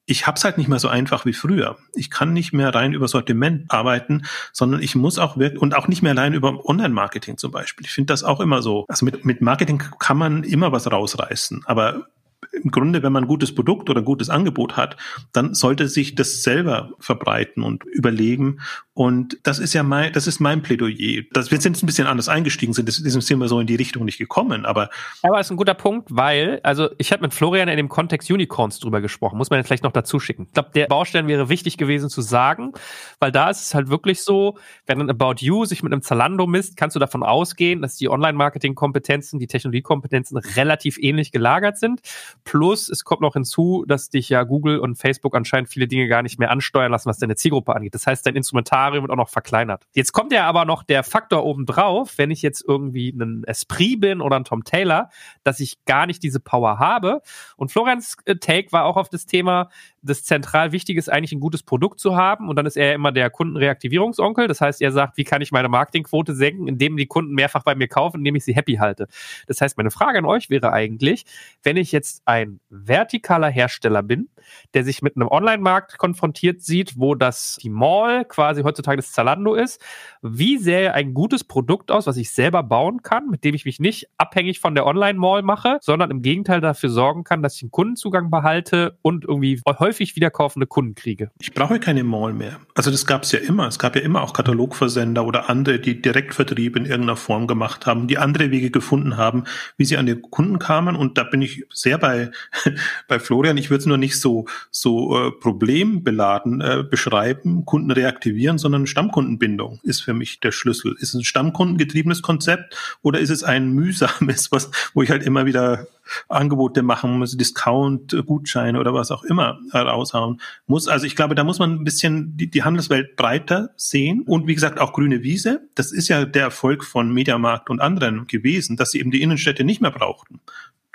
ich hab's halt nicht mehr so einfach wie früher. Ich kann nicht mehr rein über Sortiment arbeiten, sondern ich muss auch wirklich, und auch nicht mehr allein über Online-Marketing zum Beispiel. Ich finde das auch immer so. Also mit, mit Marketing kann man immer was rausreißen, aber im Grunde, wenn man ein gutes Produkt oder ein gutes Angebot hat, dann sollte sich das selber verbreiten und überlegen. Und das ist ja mein, das ist mein Plädoyer. Das, wir sind ein bisschen anders eingestiegen, sind, sind wir so in die Richtung nicht gekommen, aber. Aber ist ein guter Punkt, weil, also ich habe mit Florian in dem Kontext Unicorns drüber gesprochen, muss man jetzt vielleicht noch dazu schicken. Ich glaube, der Baustein wäre wichtig gewesen zu sagen, weil da ist es halt wirklich so, wenn ein About You sich mit einem Zalando misst, kannst du davon ausgehen, dass die Online-Marketing-Kompetenzen, die Technologiekompetenzen relativ ähnlich gelagert sind. Plus, es kommt noch hinzu, dass dich ja Google und Facebook anscheinend viele Dinge gar nicht mehr ansteuern lassen, was deine Zielgruppe angeht. Das heißt, dein Instrumentarium wird auch noch verkleinert. Jetzt kommt ja aber noch der Faktor obendrauf, wenn ich jetzt irgendwie ein Esprit bin oder ein Tom Taylor, dass ich gar nicht diese Power habe. Und Florians äh, Take war auch auf das Thema, das zentral wichtig ist, eigentlich ein gutes Produkt zu haben. Und dann ist er immer der Kundenreaktivierungsonkel. Das heißt, er sagt, wie kann ich meine Marketingquote senken, indem die Kunden mehrfach bei mir kaufen, indem ich sie happy halte. Das heißt, meine Frage an euch wäre eigentlich, wenn ich jetzt ein vertikaler Hersteller bin, der sich mit einem Online-Markt konfrontiert sieht, wo das die Mall quasi heutzutage das Zalando ist, wie sähe ein gutes Produkt aus, was ich selber bauen kann, mit dem ich mich nicht abhängig von der Online-Mall mache, sondern im Gegenteil dafür sorgen kann, dass ich einen Kundenzugang behalte und irgendwie häufig wiederkaufende Kunden kriege. Ich brauche keine Mall mehr. Also das gab es ja immer. Es gab ja immer auch Katalogversender oder andere, die Direktvertrieb in irgendeiner Form gemacht haben, die andere Wege gefunden haben, wie sie an die Kunden kamen. Und da bin ich sehr bei, bei Florian. Ich würde es nur nicht so, so äh, problembeladen äh, beschreiben, Kunden reaktivieren, sondern Stammkundenbindung ist für mich der Schlüssel. Ist es ein stammkundengetriebenes Konzept oder ist es ein mühsames, was, wo ich halt immer wieder Angebote machen muss, Discount, Gutscheine oder was auch immer raushauen muss. Also ich glaube, da muss man ein bisschen die, die Handelswelt breiter sehen und wie gesagt auch grüne Wiese. Das ist ja der Erfolg von Mediamarkt und anderen gewesen, dass sie eben die Innenstädte nicht mehr brauchten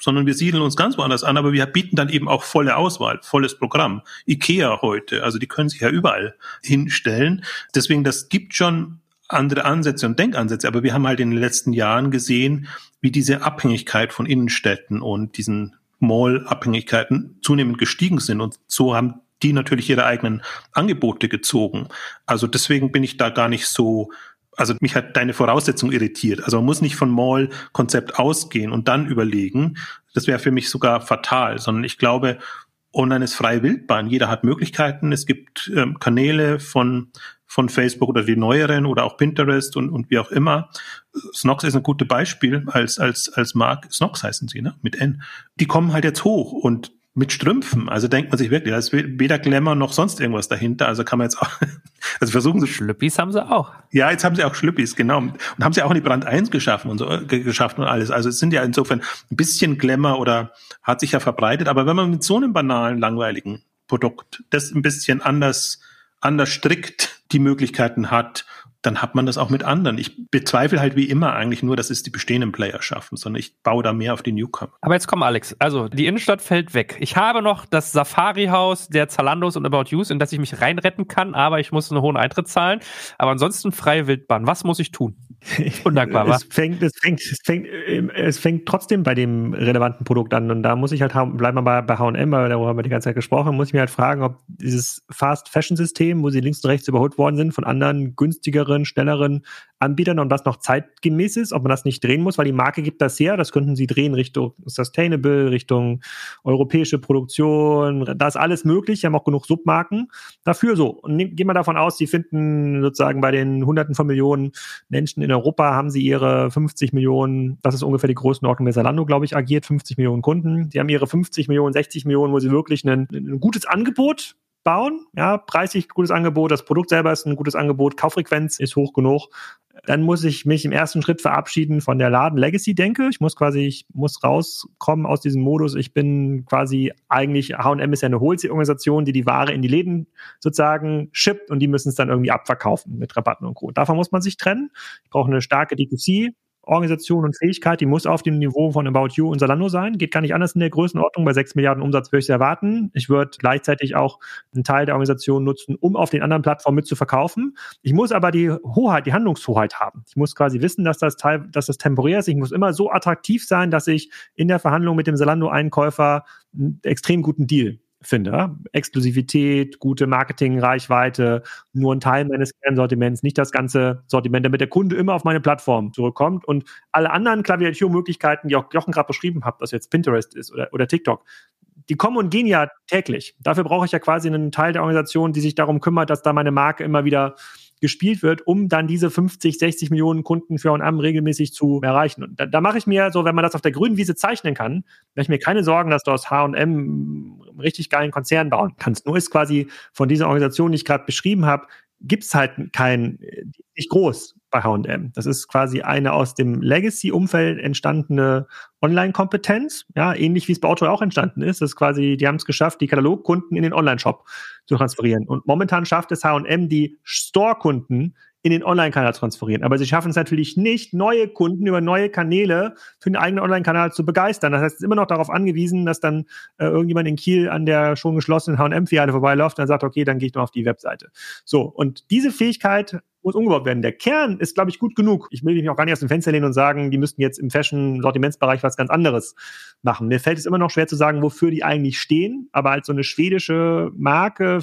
sondern wir siedeln uns ganz woanders an, aber wir bieten dann eben auch volle Auswahl, volles Programm. Ikea heute, also die können sich ja überall hinstellen. Deswegen, das gibt schon andere Ansätze und Denkansätze, aber wir haben halt in den letzten Jahren gesehen, wie diese Abhängigkeit von Innenstädten und diesen Mall-Abhängigkeiten zunehmend gestiegen sind und so haben die natürlich ihre eigenen Angebote gezogen. Also deswegen bin ich da gar nicht so also mich hat deine Voraussetzung irritiert. Also man muss nicht von Mall-Konzept ausgehen und dann überlegen. Das wäre für mich sogar fatal, sondern ich glaube, online ist freie Wildbahn. Jeder hat Möglichkeiten. Es gibt ähm, Kanäle von, von Facebook oder die neueren oder auch Pinterest und, und wie auch immer. Snox ist ein gutes Beispiel als, als, als Mark. Snox heißen sie, ne? Mit N. Die kommen halt jetzt hoch und mit Strümpfen. Also denkt man sich wirklich, da ist weder Glamour noch sonst irgendwas dahinter. Also kann man jetzt auch, also versuchen sie. Schlüppis haben sie auch. Ja, jetzt haben sie auch Schlüppis, genau. Und haben sie auch in die Brand 1 geschaffen und so, äh, geschaffen und alles. Also es sind ja insofern ein bisschen Glamour oder hat sich ja verbreitet. Aber wenn man mit so einem banalen, langweiligen Produkt das ein bisschen anders, anders strickt die Möglichkeiten hat, dann hat man das auch mit anderen. Ich bezweifle halt wie immer eigentlich nur, dass es die bestehenden Player schaffen, sondern ich baue da mehr auf die Newcomer. Aber jetzt komm, Alex. Also, die Innenstadt fällt weg. Ich habe noch das Safari-Haus der Zalandos und About Use, in das ich mich reinretten kann, aber ich muss einen hohen Eintritt zahlen. Aber ansonsten freie Wildbahn. Was muss ich tun? Undankbar? Es fängt, es fängt, es fängt, es fängt trotzdem bei dem relevanten Produkt an. Und da muss ich halt, bleiben wir bei, bei H&M, weil darüber haben wir die ganze Zeit gesprochen, muss ich mir halt fragen, ob dieses Fast-Fashion-System, wo sie links und rechts überholt worden sind von anderen günstigeren, schnelleren Anbietern und das noch zeitgemäß ist, ob man das nicht drehen muss, weil die Marke gibt das her, das könnten sie drehen Richtung Sustainable, Richtung europäische Produktion, da ist alles möglich, sie haben auch genug Submarken dafür so. Und gehen wir davon aus, sie finden sozusagen bei den Hunderten von Millionen Menschen in Europa haben sie ihre 50 Millionen, das ist ungefähr die Größenordnung der Salando, glaube ich, agiert, 50 Millionen Kunden. Sie haben ihre 50 Millionen, 60 Millionen, wo sie wirklich ein, ein gutes Angebot bauen. Ja, preislich gutes Angebot, das Produkt selber ist ein gutes Angebot, Kauffrequenz ist hoch genug. Dann muss ich mich im ersten Schritt verabschieden von der Laden-Legacy-Denke. Ich muss quasi, ich muss rauskommen aus diesem Modus. Ich bin quasi eigentlich, H&M ist ja eine Wholesale-Organisation, die die Ware in die Läden sozusagen shippt und die müssen es dann irgendwie abverkaufen mit Rabatten und Co. Davon muss man sich trennen. Ich brauche eine starke D2C Organisation und Fähigkeit, die muss auf dem Niveau von About You und Salando sein. Geht gar nicht anders in der Größenordnung. Bei 6 Milliarden Umsatz würde ich es erwarten. Ich würde gleichzeitig auch einen Teil der Organisation nutzen, um auf den anderen Plattformen mitzuverkaufen. Ich muss aber die Hoheit, die Handlungshoheit haben. Ich muss quasi wissen, dass das Teil, dass das temporär ist. Ich muss immer so attraktiv sein, dass ich in der Verhandlung mit dem Salando-Einkäufer einen extrem guten Deal finde. Exklusivität, gute Marketing-Reichweite, nur ein Teil meines Kernsortiments, nicht das ganze Sortiment, damit der Kunde immer auf meine Plattform zurückkommt und alle anderen Klaviaturmöglichkeiten, die auch Jochen gerade beschrieben hat, was jetzt Pinterest ist oder, oder TikTok, die kommen und gehen ja täglich. Dafür brauche ich ja quasi einen Teil der Organisation, die sich darum kümmert, dass da meine Marke immer wieder gespielt wird, um dann diese 50, 60 Millionen Kunden für H&M regelmäßig zu erreichen. Und da, da mache ich mir so, wenn man das auf der grünen Wiese zeichnen kann, mache ich mir keine Sorgen, dass du aus H&M richtig geilen Konzern bauen kannst. Nur ist quasi von dieser Organisation, die ich gerade beschrieben habe, gibt es halt kein, nicht groß bei H&M. Das ist quasi eine aus dem Legacy-Umfeld entstandene Online-Kompetenz, ja, ähnlich wie es bei Auto auch entstanden ist. Das ist quasi, die haben es geschafft, die Katalogkunden in den Online-Shop zu transferieren. Und momentan schafft es H&M, die Store-Kunden in den Online-Kanal zu transferieren. Aber sie schaffen es natürlich nicht, neue Kunden über neue Kanäle für den eigenen Online-Kanal zu begeistern. Das heißt, es ist immer noch darauf angewiesen, dass dann äh, irgendjemand in Kiel an der schon geschlossenen H&M-Filiale vorbeiläuft und dann sagt, okay, dann gehe ich noch auf die Webseite. So, und diese Fähigkeit muss umgebaut werden. Der Kern ist, glaube ich, gut genug. Ich will mich auch gar nicht aus dem Fenster lehnen und sagen, die müssten jetzt im Fashion-Sortimentsbereich was ganz anderes machen. Mir fällt es immer noch schwer zu sagen, wofür die eigentlich stehen, aber als so eine schwedische Marke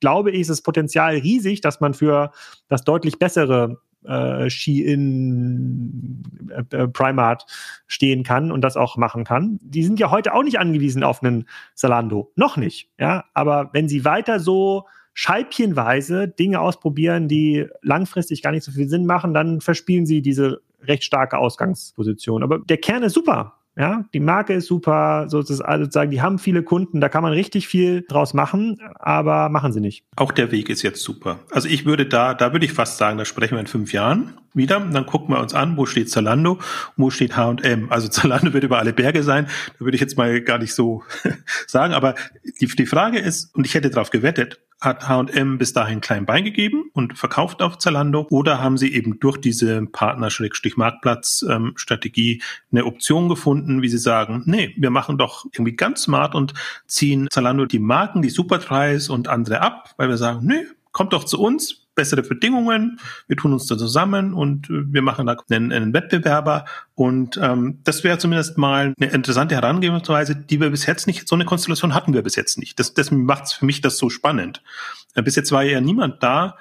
glaube ich, ist das Potenzial riesig, dass man für das deutlich bessere äh, Ski-In äh, äh, Primat stehen kann und das auch machen kann. Die sind ja heute auch nicht angewiesen auf einen Salando. Noch nicht. Ja, aber wenn sie weiter so scheibchenweise Dinge ausprobieren, die langfristig gar nicht so viel Sinn machen, dann verspielen sie diese recht starke Ausgangsposition. Aber der Kern ist super. Ja, die Marke ist super, sozusagen, die haben viele Kunden, da kann man richtig viel draus machen, aber machen sie nicht. Auch der Weg ist jetzt super. Also ich würde da, da würde ich fast sagen, da sprechen wir in fünf Jahren wieder. Dann gucken wir uns an, wo steht Zalando, wo steht H&M. Also Zalando wird über alle Berge sein. Da würde ich jetzt mal gar nicht so sagen. Aber die, die Frage ist, und ich hätte darauf gewettet, hat H&M bis dahin klein Bein gegeben und verkauft auf Zalando oder haben sie eben durch diese Partner-Marktplatz-Strategie eine Option gefunden, wie sie sagen, nee, wir machen doch irgendwie ganz smart und ziehen Zalando die Marken, die Superpreis und andere ab, weil wir sagen, nee, kommt doch zu uns, bessere Bedingungen, wir tun uns da zusammen und äh, wir machen da einen, einen Wettbewerber und ähm, das wäre zumindest mal eine interessante Herangehensweise, die wir bis jetzt nicht, so eine Konstellation hatten wir bis jetzt nicht. Das, das macht für mich das so spannend. Äh, bis jetzt war ja niemand da,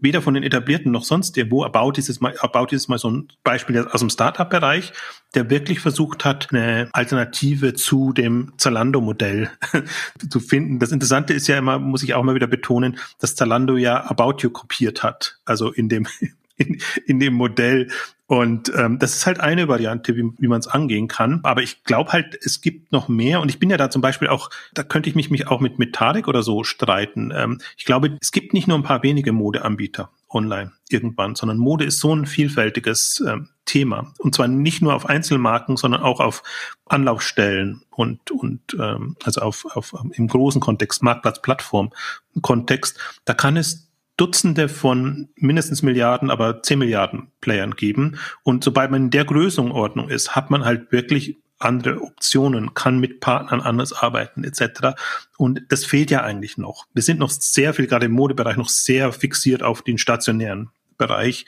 weder von den etablierten noch sonst irgendwo. About dieses Mal, About dieses Mal so ein Beispiel aus dem Startup-Bereich, der wirklich versucht hat, eine Alternative zu dem Zalando-Modell zu finden. Das Interessante ist ja immer, muss ich auch mal wieder betonen, dass Zalando ja About You kopiert hat. Also in dem, in, in dem Modell und ähm, das ist halt eine Variante, wie, wie man es angehen kann. Aber ich glaube halt, es gibt noch mehr. Und ich bin ja da zum Beispiel auch, da könnte ich mich, mich auch mit, mit Tarek oder so streiten. Ähm, ich glaube, es gibt nicht nur ein paar wenige Modeanbieter online irgendwann, sondern Mode ist so ein vielfältiges ähm, Thema. Und zwar nicht nur auf Einzelmarken, sondern auch auf Anlaufstellen und, und ähm, also auf, auf im großen Kontext, Marktplatz, Plattform Kontext. Da kann es Dutzende von mindestens Milliarden, aber 10 Milliarden Playern geben. Und sobald man in der Größenordnung ist, hat man halt wirklich andere Optionen, kann mit Partnern anders arbeiten etc. Und das fehlt ja eigentlich noch. Wir sind noch sehr viel, gerade im Modebereich, noch sehr fixiert auf den stationären Bereich.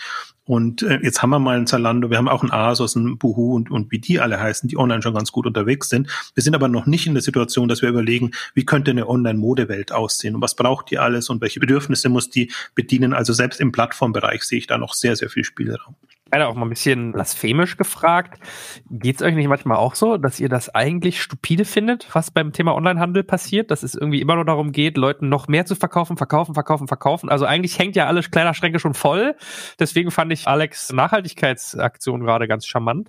Und äh, jetzt haben wir mal einen Zalando, wir haben auch einen Asos, einen Buhu und, und wie die alle heißen, die online schon ganz gut unterwegs sind. Wir sind aber noch nicht in der Situation, dass wir überlegen, wie könnte eine Online-Modewelt aussehen und was braucht die alles und welche Bedürfnisse muss die bedienen. Also selbst im Plattformbereich sehe ich da noch sehr, sehr viel Spielraum. Einer auch mal ein bisschen blasphemisch gefragt. Geht es euch nicht manchmal auch so, dass ihr das eigentlich stupide findet, was beim Thema Onlinehandel passiert, dass es irgendwie immer nur darum geht, Leuten noch mehr zu verkaufen, verkaufen, verkaufen, verkaufen? Also eigentlich hängt ja alle Kleiderschränke schon voll. Deswegen fand ich Alex Nachhaltigkeitsaktion gerade ganz charmant.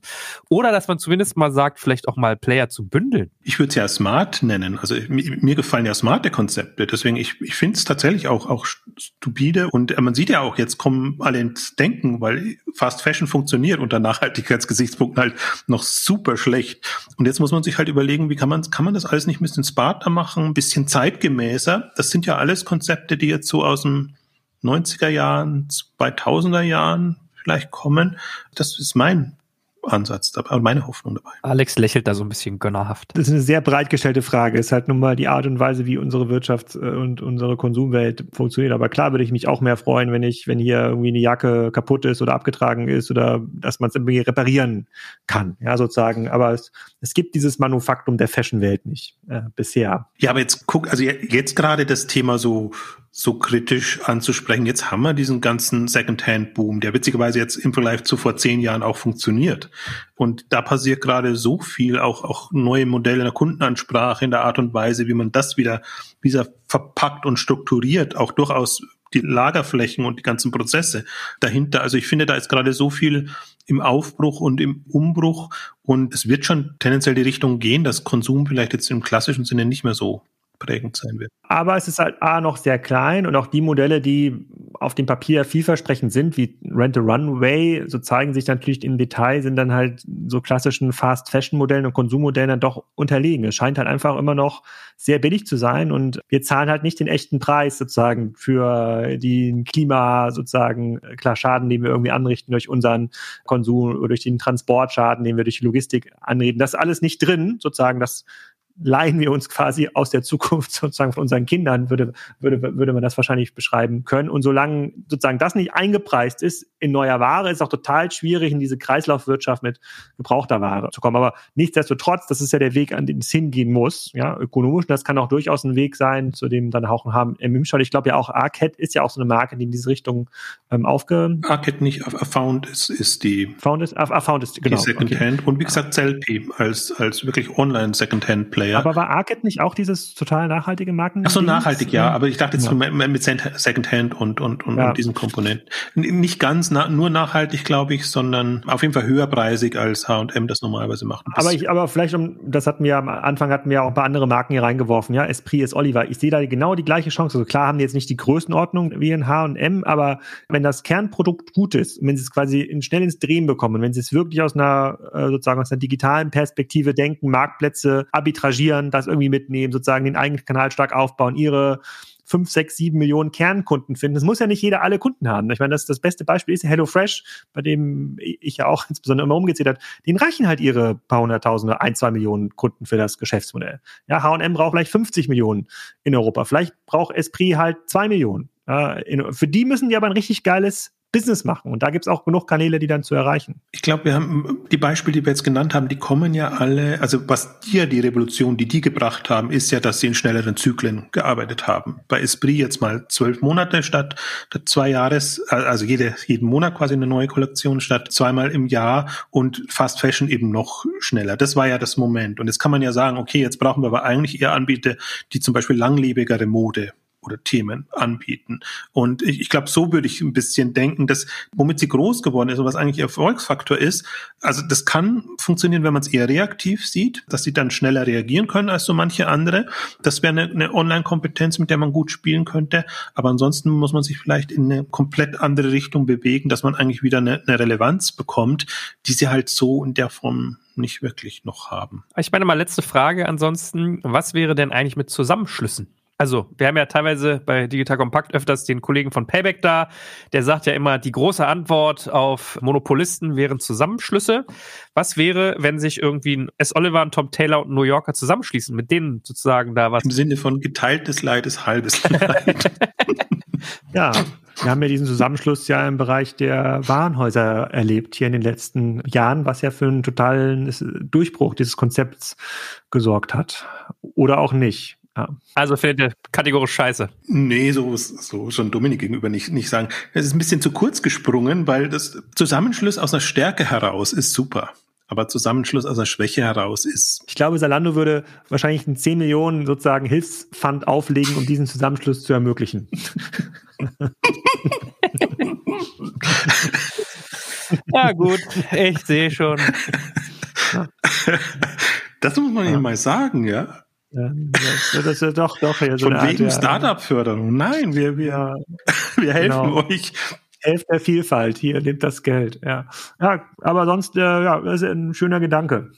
Oder dass man zumindest mal sagt, vielleicht auch mal Player zu bündeln. Ich würde es ja smart nennen. Also mir gefallen ja smarte Konzepte. Deswegen, ich, ich finde es tatsächlich auch, auch stupide. Und man sieht ja auch, jetzt kommen alle ins Denken, weil Fast Fashion funktioniert unter Nachhaltigkeitsgesichtspunkten halt noch super schlecht. Und jetzt muss man sich halt überlegen, wie kann man, kann man das alles nicht ein bisschen smarter machen, ein bisschen zeitgemäßer? Das sind ja alles Konzepte, die jetzt so aus dem 90er Jahren, 2000er Jahren vielleicht kommen. Das ist mein Ansatz dabei und meine Hoffnung dabei. Alex lächelt da so ein bisschen gönnerhaft. Das ist eine sehr breit gestellte Frage. Es ist halt nun mal die Art und Weise, wie unsere Wirtschaft äh, und unsere Konsumwelt funktioniert. Aber klar würde ich mich auch mehr freuen, wenn ich, wenn hier irgendwie eine Jacke kaputt ist oder abgetragen ist oder dass man es irgendwie reparieren kann, ja, sozusagen. Aber es, es gibt dieses Manufaktum der Fashion-Welt nicht äh, bisher. Ja, aber jetzt guck, also jetzt gerade das Thema so so kritisch anzusprechen. Jetzt haben wir diesen ganzen Secondhand-Boom, der witzigerweise jetzt im Vergleich zu vor zehn Jahren auch funktioniert. Und da passiert gerade so viel, auch, auch neue Modelle in der Kundenansprache, in der Art und Weise, wie man das wieder, wieder verpackt und strukturiert, auch durchaus die Lagerflächen und die ganzen Prozesse dahinter. Also ich finde, da ist gerade so viel im Aufbruch und im Umbruch und es wird schon tendenziell die Richtung gehen, dass Konsum vielleicht jetzt im klassischen Sinne nicht mehr so prägend sein wird. Aber es ist halt A noch sehr klein und auch die Modelle, die auf dem Papier vielversprechend sind, wie Rent a Runway, so zeigen sich natürlich im Detail, sind dann halt so klassischen Fast-Fashion-Modellen und Konsummodellen dann doch unterlegen. Es scheint halt einfach immer noch sehr billig zu sein und wir zahlen halt nicht den echten Preis sozusagen für den Klima sozusagen, klar Schaden, den wir irgendwie anrichten durch unseren Konsum oder durch den Transportschaden, den wir durch die Logistik anreden. Das ist alles nicht drin, sozusagen, das leihen wir uns quasi aus der Zukunft sozusagen von unseren Kindern, würde, würde, würde man das wahrscheinlich beschreiben können. Und solange sozusagen das nicht eingepreist ist in neuer Ware, ist es auch total schwierig, in diese Kreislaufwirtschaft mit gebrauchter Ware zu kommen. Aber nichtsdestotrotz, das ist ja der Weg, an den es hingehen muss, ja, ökonomisch. Und das kann auch durchaus ein Weg sein, zu dem dann auch haben im Ich glaube ja auch Arcade ist ja auch so eine Marke, die in diese Richtung ähm, aufge... Arcade nicht, Found ist, ist die... Found ist, Found ist, genau. Die Secondhand. Okay. Und wie gesagt, Zelpi als, als wirklich online Player. Aber war Arcade nicht auch dieses total nachhaltige Marken? Ach so, nachhaltig, ja. Aber ich dachte jetzt ja. mit Secondhand und, und, und, ja. und diesen Komponenten. Nicht ganz na, nur nachhaltig, glaube ich, sondern auf jeden Fall höherpreisig als H&M das normalerweise macht. Aber ich, aber vielleicht um, das hatten wir am Anfang hatten wir auch ein paar andere Marken hier reingeworfen, ja. Esprit ist Oliver. Ich sehe da genau die gleiche Chance. Also klar haben die jetzt nicht die Größenordnung wie in H&M, aber wenn das Kernprodukt gut ist, wenn sie es quasi in, schnell ins Drehen bekommen, wenn sie es wirklich aus einer, äh, sozusagen aus einer digitalen Perspektive denken, Marktplätze arbitragieren, engagieren, das irgendwie mitnehmen, sozusagen den eigenen Kanal stark aufbauen, ihre fünf, sechs, sieben Millionen Kernkunden finden. Es muss ja nicht jeder alle Kunden haben. Ich meine, das, das beste Beispiel ist HelloFresh, bei dem ich ja auch insbesondere immer umgezählt habe. Den reichen halt ihre paar hunderttausende, ein, zwei Millionen Kunden für das Geschäftsmodell. Ja, H&M braucht vielleicht 50 Millionen in Europa. Vielleicht braucht Esprit halt zwei Millionen. Ja, in, für die müssen die aber ein richtig geiles Business machen. Und da gibt es auch genug Kanäle, die dann zu erreichen. Ich glaube, wir haben die Beispiele, die wir jetzt genannt haben, die kommen ja alle, also was dir die Revolution, die die gebracht haben, ist ja, dass sie in schnelleren Zyklen gearbeitet haben. Bei Esprit jetzt mal zwölf Monate statt zwei Jahres, also jede, jeden Monat quasi eine neue Kollektion statt zweimal im Jahr und Fast Fashion eben noch schneller. Das war ja das Moment. Und jetzt kann man ja sagen, okay, jetzt brauchen wir aber eigentlich eher Anbieter, die zum Beispiel langlebigere Mode oder Themen anbieten. Und ich, ich glaube, so würde ich ein bisschen denken, dass womit sie groß geworden ist und was eigentlich Erfolgsfaktor ist, also das kann funktionieren, wenn man es eher reaktiv sieht, dass sie dann schneller reagieren können als so manche andere. Das wäre eine, eine Online-Kompetenz, mit der man gut spielen könnte. Aber ansonsten muss man sich vielleicht in eine komplett andere Richtung bewegen, dass man eigentlich wieder eine, eine Relevanz bekommt, die sie halt so in der Form nicht wirklich noch haben. Ich meine mal letzte Frage ansonsten, was wäre denn eigentlich mit Zusammenschlüssen? Also, wir haben ja teilweise bei Digital Compact öfters den Kollegen von Payback da. Der sagt ja immer, die große Antwort auf Monopolisten wären Zusammenschlüsse. Was wäre, wenn sich irgendwie ein S. Oliver, ein Tom Taylor und ein New Yorker zusammenschließen, mit denen sozusagen da was? Im Sinne von geteiltes Leid ist halbes Leid. ja, wir haben ja diesen Zusammenschluss ja im Bereich der Warenhäuser erlebt hier in den letzten Jahren, was ja für einen totalen Durchbruch dieses Konzepts gesorgt hat. Oder auch nicht. Ja. Also findet ihr kategorisch scheiße? Nee, so, so schon Dominik gegenüber nicht, nicht sagen. Es ist ein bisschen zu kurz gesprungen, weil das Zusammenschluss aus einer Stärke heraus ist super. Aber Zusammenschluss aus einer Schwäche heraus ist. Ich glaube, Salando würde wahrscheinlich einen 10 Millionen sozusagen Hilfsfund auflegen, um diesen Zusammenschluss zu ermöglichen. ja, gut, ich sehe schon. Das muss man ja. Ihnen mal sagen, ja. Ja, das ist doch, doch. Ja, so Von wegen Art, Startup-Förderung. Nein, wir, wir, wir helfen genau. euch. Helft der Vielfalt. Hier, nehmt das Geld. Ja, ja aber sonst, äh, ja, das ist ein schöner Gedanke.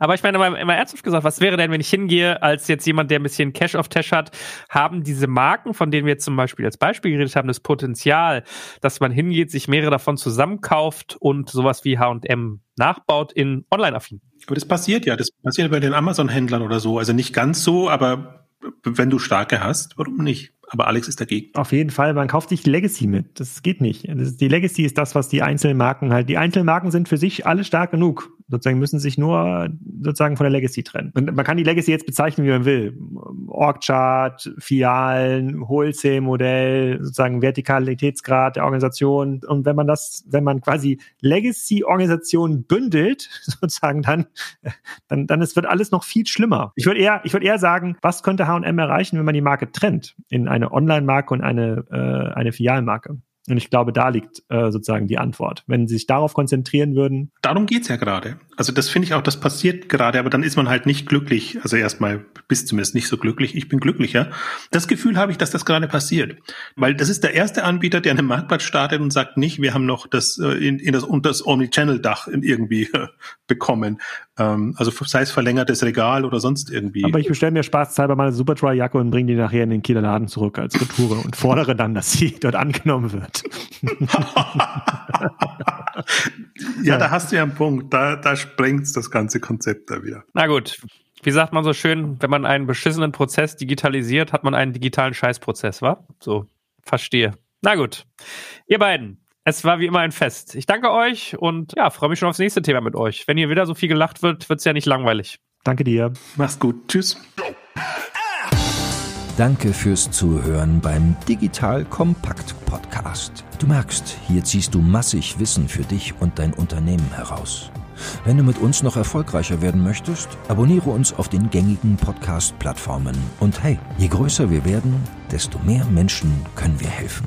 Aber ich meine, mal, mal ernsthaft gesagt, was wäre denn, wenn ich hingehe, als jetzt jemand, der ein bisschen Cash auf Tash hat, haben diese Marken, von denen wir zum Beispiel als Beispiel geredet haben, das Potenzial, dass man hingeht, sich mehrere davon zusammenkauft und sowas wie H&M nachbaut in Online-affin? Aber das passiert ja, das passiert bei den Amazon-Händlern oder so. Also nicht ganz so, aber wenn du starke hast, warum nicht? Aber Alex ist dagegen. Auf jeden Fall, man kauft sich Legacy mit. Das geht nicht. Das, die Legacy ist das, was die einzelnen Marken halt. Die einzelnen Marken sind für sich alle stark genug sozusagen müssen sich nur sozusagen von der Legacy trennen. Und man kann die Legacy jetzt bezeichnen, wie man will. Org-Chart, Fialen, Wholesale-Modell, sozusagen Vertikalitätsgrad der Organisation. Und wenn man das, wenn man quasi Legacy-Organisationen bündelt, sozusagen, dann, dann, dann es wird alles noch viel schlimmer. Ich würde eher, ich würde eher sagen, was könnte H&M erreichen, wenn man die Marke trennt in eine Online-Marke und eine, äh, eine Filialmarke? Und ich glaube, da liegt äh, sozusagen die Antwort. Wenn sie sich darauf konzentrieren würden. Darum geht's ja gerade. Also das finde ich auch, das passiert gerade, aber dann ist man halt nicht glücklich. Also erstmal bist zumindest nicht so glücklich. Ich bin glücklicher. Das Gefühl habe ich, dass das gerade passiert. Weil das ist der erste Anbieter, der einen Marktplatz startet und sagt nicht, wir haben noch das äh, in, in das, und das Omnichannel-Dach irgendwie äh, bekommen. Ähm, also sei es verlängertes Regal oder sonst irgendwie. Aber ich bestelle mir spaßhalber mal eine Superdry-Jacke und bringe die nachher in den Kieler Laden zurück als Retoure und fordere dann, dass sie dort angenommen wird. ja, da hast du ja einen Punkt. Da, da sprengt das ganze Konzept da wieder. Na gut. Wie sagt man so schön, wenn man einen beschissenen Prozess digitalisiert, hat man einen digitalen Scheißprozess, wa? So, verstehe. Na gut. Ihr beiden, es war wie immer ein Fest. Ich danke euch und ja, freue mich schon aufs nächste Thema mit euch. Wenn hier wieder so viel gelacht wird, wird es ja nicht langweilig. Danke dir. Mach's gut. Tschüss. Danke fürs Zuhören beim Digital Kompakt Podcast. Du merkst, hier ziehst du massig Wissen für dich und dein Unternehmen heraus. Wenn du mit uns noch erfolgreicher werden möchtest, abonniere uns auf den gängigen Podcast-Plattformen. Und hey, je größer wir werden, desto mehr Menschen können wir helfen.